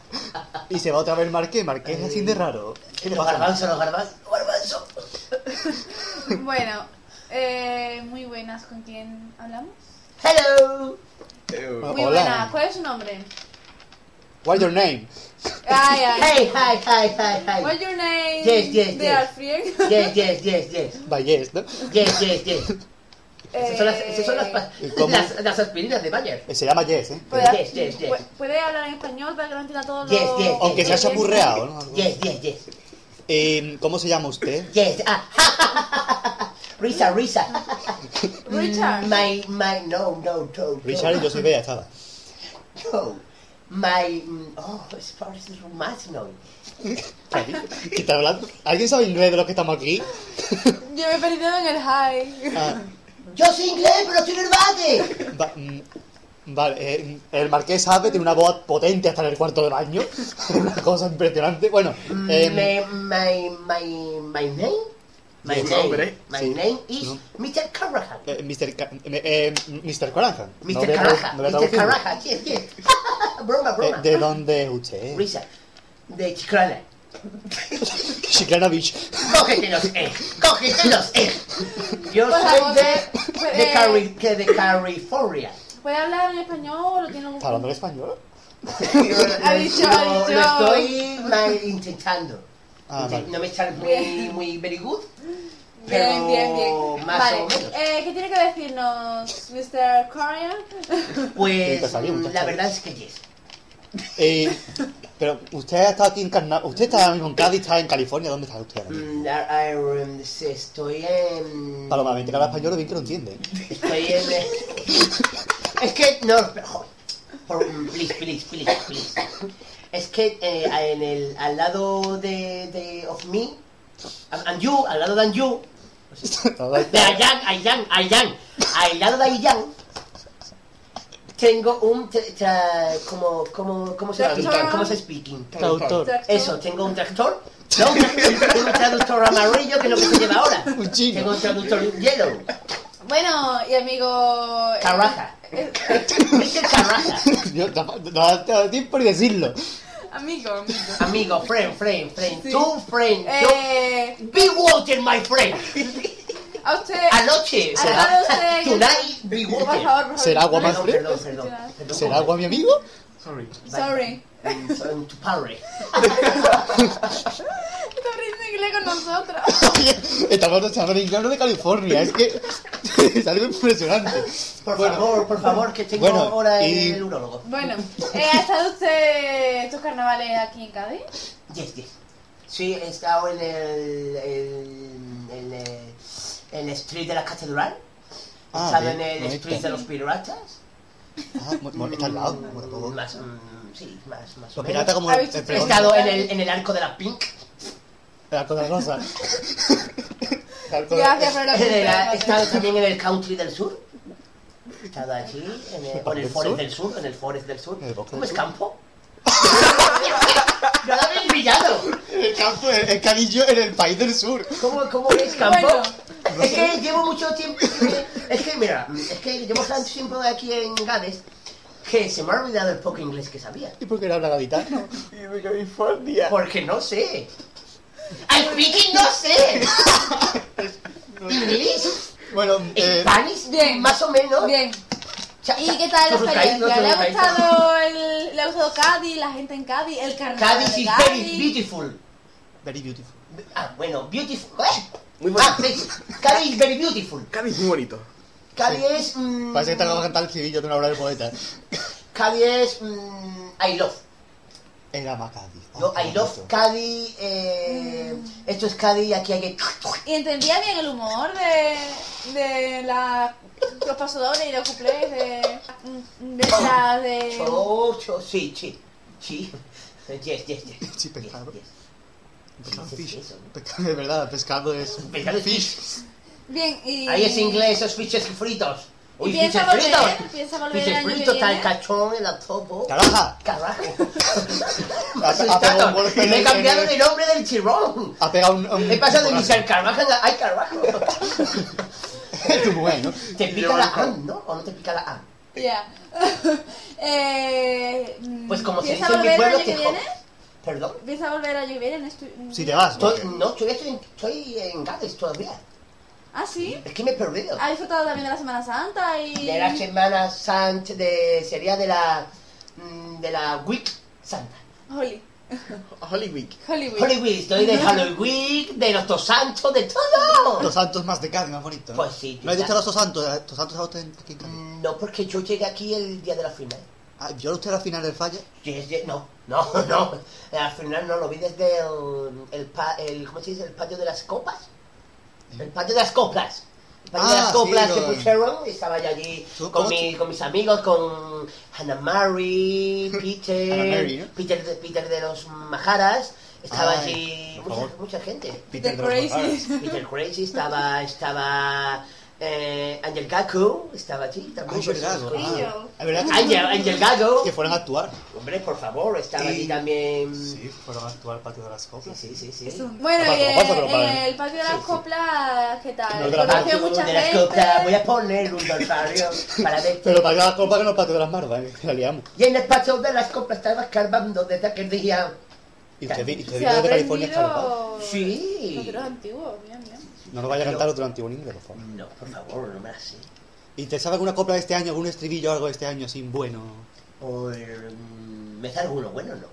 y se va otra vez el Marqués. Marqués es así de raro. ¿Qué le Los pasa? garbanzos, los garbanzos. ¡Garbanzos! Bueno, eh, muy buenas, ¿con quién hablamos? ¡Hello! Muy hola. buenas, ¿cuál es su nombre? What's your name? Ay, ay. ¡Hey, hi, hi, hi, hi! What's your name? Yes, yes, de yes. Alfred. Yes, yes, yes, yes. By yes, ¿no? Yes, yes, yes. Esas son las, esas son las, pa- ¿Y cómo? las, las aspirinas de Bayer. Eh, Se llama Yes, ¿eh? ¿Puede, Yes, yes, yes. pu- puede hablar en español para que lo entienda todo Yes, lo... yes, Aunque Yes, chapurreado, ¿no? Yes, yes, yes. Eh, ¿Cómo se llama usted? Yes. Ah, Risa, Risa. Richard. My, my, no, no, no. no. Richard yo soy Bea, estaba. No. My, mm, oh, es no. ¿Qué está hablando? ¿Alguien sabe inglés de los que estamos aquí? Yo me he perdido en el high. Ah, Yo soy inglés, pero estoy en el bate. va- mm, vale, eh, el marqués sabe, tiene una voz potente hasta en el cuarto del baño. una cosa impresionante. Bueno, eh, my, my, my, my name? My name, hombre. my Sí. name is No. Mr. Carajan. eh, Mr. Ca- eh, eh, Mr. Coranjan. Mr. No Carajan, no Mr. Carajan, yes, yes. broma, Eh, broma. ¿De dónde es usted? Risa, de Chiclana. Chiclana Beach. Cógetelos, eh, cógetelos, eh. Yo Por soy favor, de, puede- de, Cari, que de California. ¿Puede hablar en español o tiene ¿Está hablando en español? Ha dicho, ha dicho. Lo estoy mal intentando. Ah, vale. No me sale muy, muy very good. Bien, Pero bien, bien. más vale. o menos. Eh, ¿Qué tiene que decirnos, Mr. Corian? Pues la verdad es que yes. Eh, pero usted ha estado aquí en Carnaval. Usted está ahora mismo en Cádiz, está en California. ¿Dónde está usted ahora mismo? Mm, I- I, um, sí, estoy en. Paloma, vente que habla español, bien que lo entiende. Estoy en. es que no, joder. Por, please, please, please, please. Es que eh, en el, al lado de, de of me, and you, al lado de and you, de Ayan, Ayan, Ayan, al lado de Ayan, tengo un, tra- tra- como, como, ¿cómo se Tractor. explica? ¿Cómo se speaking? Traductor. Eso, tengo un tractor. No, un tractor, tengo un traductor amarillo que es lo que se lleva ahora. Un chino. Tengo un traductor yellow. Bueno, y amigo... eh, Caraja. Mr. Caraja. Yo, no, no da tiempo ni decirlo. amigo, amigo. Amigo, friend, friend, friend. Sí. Two friend. Eh, Be water, my friend. a usted... Anoche. a cada usted... Tonight, be Por water. favor, por favor. ¿Será agua más Perdón, fría? perdón, perdón. perdón. ¿Será agua mi amigo? Sorry. Sorry. Mm, Soy tu inglés con nosotros. Estamos de California. Es que es algo impresionante. Por Bueno, favor, por favor, que tengo Bueno, hora en y- el urólogo. Bueno, eh, ¿ha estado usted estos carnavales aquí en Cádiz? Yes, yes. Sí, he estado en el, el, el, en el street de la catedral. He Ah, estado bien, en el bonito. street de los piratas. Ah, está al lado, de todo. Más, mm, sí, más, más o Los menos. piratas como. He estado en el, en el arco de la Pink. De. El arco de- Gracias por la He estado también en el Country del Sur. He estado allí, en el, o en el Forest Sur? del Sur, en el Forest del Sur. ¿En el bosque ¿Cómo es campo? ¡No lo habéis pillado! En el campo, el, el canillo en el país del sur. ¿Cómo, cómo es campo? Bueno. Es que llevo mucho tiempo. Es que, mira, es que llevo tanto tiempo aquí en Gales que se me ha olvidado el poco inglés que sabía. ¿Y por qué no habla gaditano? Porque no sé. ¡Al speaking no sé! ¿Inglés? Bueno, eh, ¿Spanish? Bien. Más o menos. Bien. Cha- ¿Y qué tal la experiencia? ¿Le ha gustado, el, ¿Le ha gustado Cádiz, la gente en Cádiz, el carnaval Cádiz de is very beautiful. very beautiful. Ah, bueno, beautiful. ¿eh? Muy Ah, bonito. sí. Cádiz is very beautiful. Cádiz muy bonito. Cádiz es. mm, Parece que te acabo de cantar el civillo de una obra del poeta. Cádiz es. mm, I love. Era más Cádiz. Yo, I love. Cádiz. Eh, Esto es Cádiz y aquí hay que. ¿Y entendía bien el humor de, de la, los pasadores y los cuplés de, de la de... Cho, cho, sí, sí. Sí. Yes, yes, yes. Sí, pescado. Yes. Pescado fish. eso, ¿no? Pescado, de verdad, pescado es. Pescado es fish. Bien, y... Ahí es inglés, esos fiches fritos. ¿Y Uy, piensa volver? ¿Piensa volver el año que tal viene? cachón, el topo. ¡Caraja! Carajo. Ha- ha pegado un golpe en Me he el- cambiado el- de nombre del chirrón. Ha pegado un. un He pasado de Michel Carvajal a Ay Carvajo. Tu mujer, ¿no? Te pica la A, ¿no? ¿O no te pica la A? Ya. eh, Pues como se ¿Piensa dice en mi volver el pueblo, que te viene? ¿Perdón? ¿Piensa volver el año que viene? Si te vas, Estoy- no, estoy en, estoy en Gales todavía. ¿Ah, sí? Es que me he perdido. ¿Ha disfrutado también de la Semana Santa y...? De la Semana Santa, de, sería de la, mm, de la Week Santa. Holy. Holy Week. Hollywood. Holy Week, estoy de Halloween, de los dos santos, de todo. Los santos más de Cádiz, más bonito. ¿no? Pues sí, ¿No hay estar los dos santos? ¿Los santos a usted aquí en Cádiz? Mm, No, porque yo llegué aquí el día de la final. Ah, ¿Yo usted al final del falla? Yes, yes, no, no, no. Al final no lo vi desde el, el, pa- el ¿cómo se dice? El patio de las copas. El patio de las coplas. El patio de Ah, las coplas sí, que pusieron. Estaba yo allí ¿Tú con, mi- con mis amigos, con Hannah Mary, Peter, Hannah Mary, ¿no? Peter, de, Peter de los Majaras. Estaba Ay, allí mucha, gente. Peter de los Crazy. Peter Crazy estaba, estaba eh, Angel Gaku, estaba allí también. Pues, Gago. Ah, Ángel, Ángel Gago. que fueron a actuar. Hombre, por favor, estaba Y- allí también. Sí, fueron a actuar al patio de las Sí, copas. sí, sí, sí. Bueno, y en para- el patio de las Sí, sí. coplas, ¿qué tal? No, de Conoció mucha de las gente. coplas, voy a poner un rosario para verte. Pero para las copas que no el patio de las mardas, ¿eh? la liamos. Y en el patio de las coplas estaba escarbando desde aquel día. Y usted, vi- y usted vino de California escarbado. aprendido... Sí. Nosotros antiguos, bien, bien. No nos vaya a cantar otro antiguo por favor. No, por favor, no me la sé. ¿Y te sabe alguna copla de este año, algún estribillo o algo de este año sin bueno? Por. mm, me sale alguno bueno, no.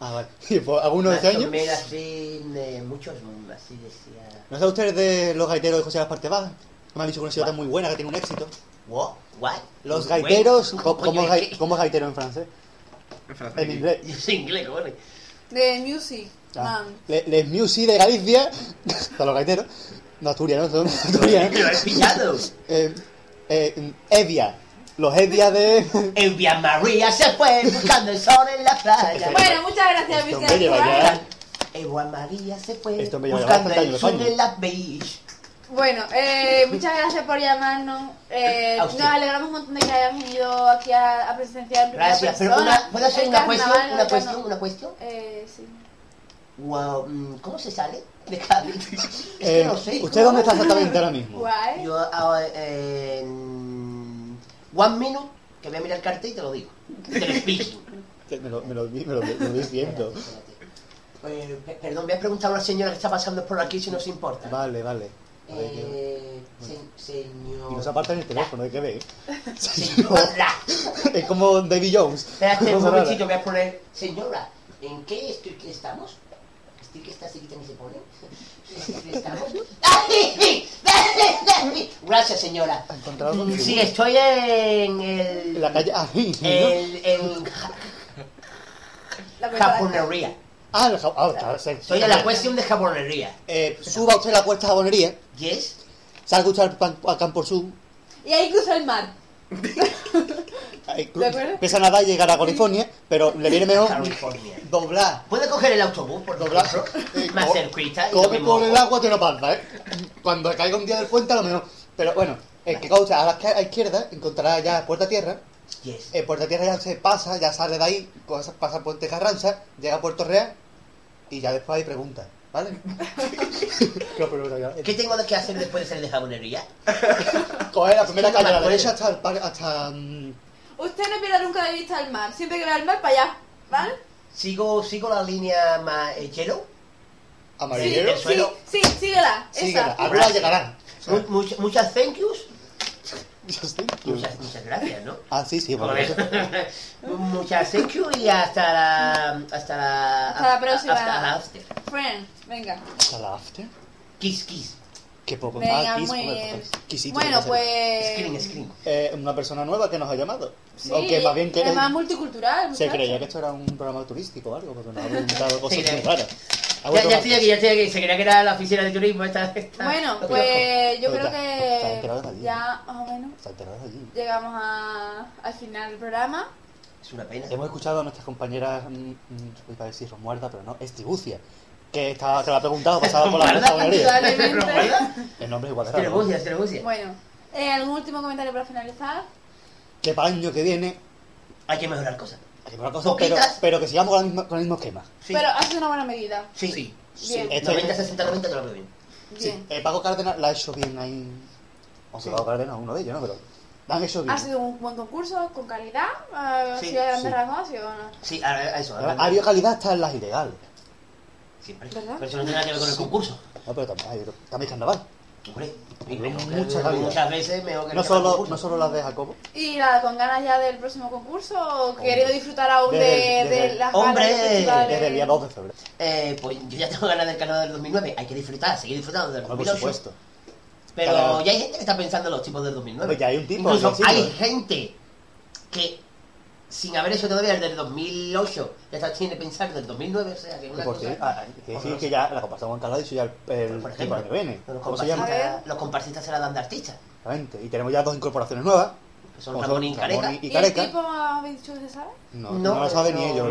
Ah, vale. ¿Y pues, alguno de este o año? menos así, de muchos, mm, así decía. ¿No sabe usted de los gaiteros de José Gaspar Baja? Que me han dicho que una ciudad muy buena, que tiene un éxito. What? What? Los gaiteros, ¿cómo ¿cómo, cómo, yo- es es gaitero en francés? En francés. En inglés. Soy inglés, ¿cómo es? De Music, Ah, Les Music de Galicia, para los gaiteros, no Asturias, ¿no? Son Asturias, Me lo he pillado. eh, eh, Evia, los Evia de... Elvia María se fue buscando el sol en la playa. Bueno, muchas gracias, Esto Mr. me lleva Juan. ya. Elvia María se fue Esto me buscando el sol en la beach. Bueno, eh, muchas gracias por llamarnos. Eh, nos alegramos un montón de que hayan venido aquí a, a presenciar en primera Gracias, pero persona una, ¿puedo hacer una cuestión? Una cuestión, una cuestión. Eh, sí. Wow, mm, ¿cómo se sale de Cádiz? Es Eh, que no sé. ¿Usted dónde está exactamente ahora mismo? Guay. Yo ah, en one minute, que voy a mirar el cartel y te lo digo. Te lo explico. Que Me lo, me lo, vi- me lo, me lo vi viendo. Eh, pe- perdón, voy a preguntar a una señora que está pasando por aquí si nos importa. Vale, vale. Ver, Eh, se- señor... Y no se aparta en el teléfono, hay que ver. Señora. Es como Davy Jones. Espérate un momentito, voy a poner... Señora, ¿en qué stick estamos? ¿Stick esta así que se pone? Gracias, señora. Sí, estoy en el... En la calle. Ah, sí, ¿no? El, en La verdad. jabonería. Ah, el ja- ah, está, sí. Estoy en la cuestión de jabonería. Eh, suba usted la cuesta jabonería, ¿Yes? salga usted al, al Campo Sur, Y ahí cruza el mar. eh, ¿De acuerdo? empieza a llegar a California, pero le viene mejor California. doblar. Puede coger el autobús, por Doblar. eh, más cerquita. Come por el agua te lo pasa, ¿eh? Cuando caiga un día del puente a lo mejor. Pero bueno, el que causa a la izquierda encontrará ya Puerta Tierra. Yes. En Puerta Tierra ya se pasa, ya sale de ahí, pasa, pasa Puente Carranza, llega a Puerto Real y ya después hay preguntas, ¿vale? ¿Qué tengo que hacer después de salir de jabonería? Coger la primera calle la derecha hasta el par- hasta mm, Usted no pierda nunca de vista el mar. Siempre que vea el mar, para allá. ¿Vale? Sigo, sigo la línea más eh, amarillero. el suelo. Sí, sí, síguela. Síguela, Esa. ahora llegarán. Mu- much- muchas thank yous. Muchas, muchas gracias, ¿no? Ah, sí, sí, por eso. Muchas thank you y hasta la. Hasta la. Hasta la próxima. Hasta la after. Friend, venga. Hasta la after. Kiss, kiss. Qué poco. Venga, Ah, kiss, muy bien. Bueno, que hacer. Screen, pues... screen. Eh, una persona nueva que nos ha llamado. Sí, Aunque más bien que es más multicultural. se muchacho. creía que esto era un programa turístico o algo, porque nos ha preguntado cosas Sí, muy que- raras. Ha Ya, estoy aquí, ya estoy aquí. Se creía que era la oficina de turismo esta. esta Bueno, pues yo creo que enterado de allí. ya más o menos Está enterado allí. llegamos a, al final del programa. Es una pena. Hemos escuchado a nuestras compañeras, mm, mm, iba a decir Romualda, pero no, Estibucia, que, estaba, que lo ha preguntado, pasaba por la. ¿Recuerda? El nombre es igual de raro. ¿no? Telebucia, telebucia. Bueno, eh, ¿algún último comentario para finalizar? Que para el año que viene, Hay que mejorar cosas. Cosas, pero, pero que sigamos con, la misma- con el mismo esquema. Sí. Pero ha sido una buena medida. Sí. sí. Bien. Este- 90, 60, 90 te lo veo bien. Sí, Bien. eh, Paco Cárdenas la ha hecho bien ahí. Aunque Sí. Paco Cárdenas es uno de ellos, ¿no? Pero la han hecho bien. Ha sido un buen concurso, con calidad. Ha Sí, de grandes sí. rasgos, ha sido una- Sí, a, a eso. Ha a- ha habido calidad hasta en las ilegales. Siempre. ¿Verdad? Pero eso no tiene nada que ver con el concurso. No, pero también hay también carnaval. Hombre, y Hay mejor que- mucha calidad. muchas veces mejor que No el solo, concurso. no solo las de Jacobo. Y nada, con ganas ya del próximo concurso, o queriendo disfrutar aún de, Desde- de desde- las Hombre, galas de festivales. Desde el día 2 de febrero. Eh, pues yo ya tengo ganas del canal del 2009. Hay que disfrutar, seguir disfrutando del Por 2008. supuesto. Pero Claro. ya hay gente que está pensando en los tipos del 2009. Pues ya hay un tipo, Incluso hay gente que, sin haber hecho todavía el del 2008, ya está tiene pensar del 2009. O sea, que es una cosa... ah, hay que decir que ya la comparsa Juan Carlos ha dicho ya el, el que viene. los, comparsistas, los se la dan de artistas. Exactamente. Y tenemos ya dos incorporaciones nuevas. Que son Ramón y Careca. Y ¿Y el tipo habéis dicho que se sabe? No, No, no, lo sabe ni ellos.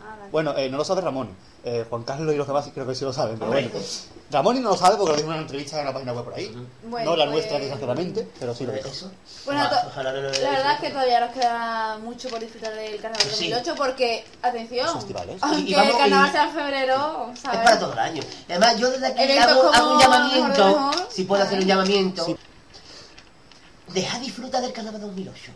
Ah, vale. Bueno, eh, no lo sabe Ramón. Eh, Juan Carlos y los demás creo que sí lo saben, pero Hombre. bueno. Ramón no lo sabe porque lo dijo en una entrevista en una página web por ahí. Bueno, no la pues- nuestra, desgraciadamente, pero sí lo dijo. Bueno, La verdad es que todavía nos queda mucho por disfrutar del carnaval Sí. 2008 porque, atención, aunque Y- y vamos- el carnaval y- sea en febrero, Es para todo el año. Además, yo desde aquí hago, hago un llamamiento, Mejor, si puedo hacer un llamamiento. Sí. Deja disfrutar del carnaval 2008.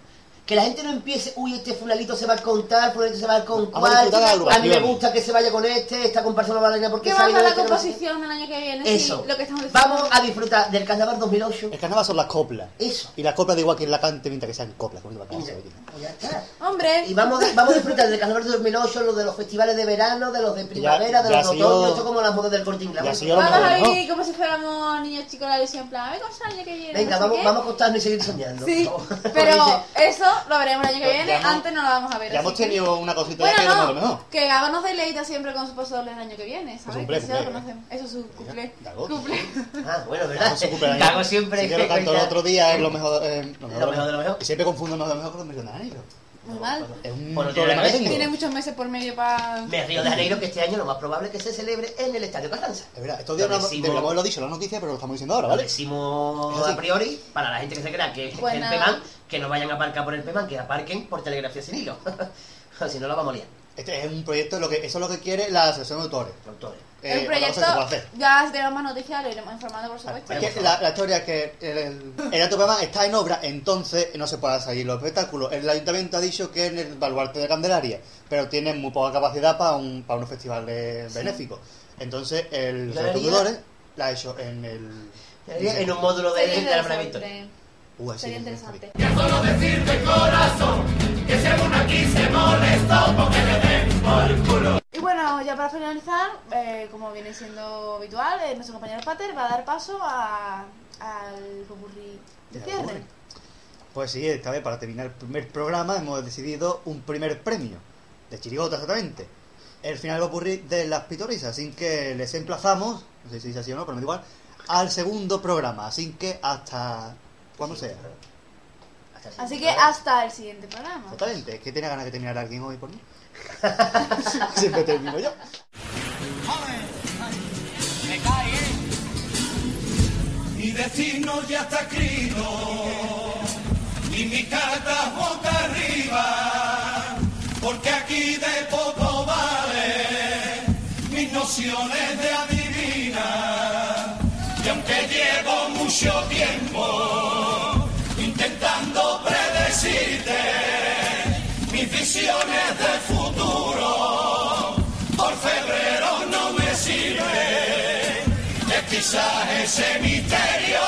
Que la gente no empiece, uy, este fulanito se va con tal, fulanito se va con a cual. de la A mí me gusta que se vaya con este, esta comparsa no va a porque ¿Qué va a de la este, no sé composición del año que viene? Eso. Sí, lo que estamos diciendo. Vamos a disfrutar del carnaval 2008. El carnaval son las coplas. Eso. Y las coplas da igual que la cante mientras que sean coplas. como a. Pues ya está. Hombre, Y vamos, vamos a disfrutar del carnaval 2008, los de los festivales de verano, de los de primavera, de ya los de otoño, esto como las modas del corte inglés. ya lo vamos a vivir como si fuéramos niños chicos de la ilusión, en plan, a ver cómo sale el año que viene. Venga, no vamos, vamos a acostarnos y seguir soñando. Sí, pero eso lo veremos el año que Pues viene, hemos- antes no lo vamos a ver. Ya hemos que- tenido una cosita ya que Bueno, no lo mejor. que Gago nos deleita siempre con su paso doble el año que viene, ¿sabes? cumple, Que se lo cumple. Eso es su cumple. Gago. Cumple. Ah, bueno, ¿verdad? Superar Cago ahí. siempre Sí que lo canto el otro día, es lo mejor, eh, lo Lo mejor de lo mejor. Y siempre confundo lo mejor con los millones mal. Es un Bueno, tiene problema que que ver. tengo. Tiene muchos meses por medio para... Me río de Janeiro que este año lo más probable es que se celebre en el Estadio Carranza. Es verdad, estos días Lo no decimos- haberlo dicho la noticia, pero lo estamos diciendo ahora, Lo ¿vale? decimos Es así. a priori para la gente que se crea que es el PEMAN, que no vayan a aparcar por el PEMAN, que aparquen por telegrafía sin hilo. si no, lo vamos a liar. Este es un proyecto, lo que, eso es lo que quiere la Asociación de Autores. Autores. Eh, el proyecto, puede ya si tenemos más noticias, lo iremos informando, por supuesto. Es que la, la historia es que el, el, el Alto está en obra, entonces no se pueden seguir los espectáculos. El ayuntamiento ha dicho que en el baluarte de Candelaria, pero tiene muy poca capacidad para un, para un festival de- benéfico. Entonces el de Autores la ha hecho en el... En un módulo de, Sería de la Sería es- interesante. Ya solo decirte corazón que según aquí se molestó porque le den por culo. Y bueno, ya para finalizar, eh, como viene siendo habitual, eh, nuestro compañero Pater va a dar paso a- al popurrí de cierre. Pues sí, esta vez para terminar el primer programa hemos decidido un primer premio, de chirigota exactamente. El final lo ocurrí de las pitorisas, así que les emplazamos, no sé si es así o no, pero me da igual, al segundo programa, así que hasta cuando sea. Hasta el Así que programa. hasta el siguiente programa. Totalmente, es que tiene ganas de terminar alguien hoy por mí. Siempre termino yo. Me cae, ¿eh? Mi destino ya está escrito y mi carta boca arriba, porque aquí de poco vale mis nociones de adivina. Y aunque llevo mucho tiempo visiones del futuro, por febrero no me sirve. Es quizás ese misterio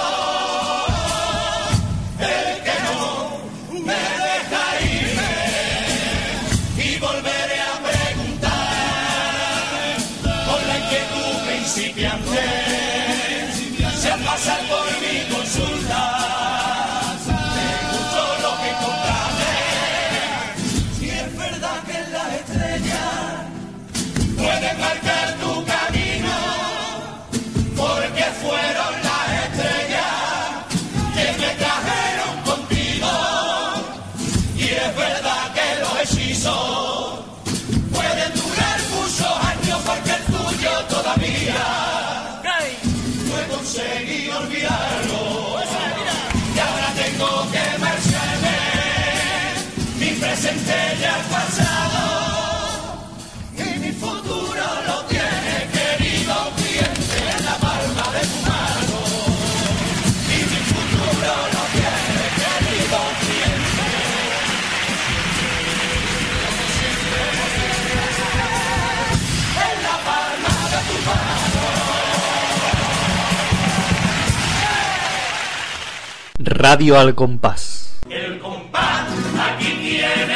Radio al compás. El compás, aquí tiene.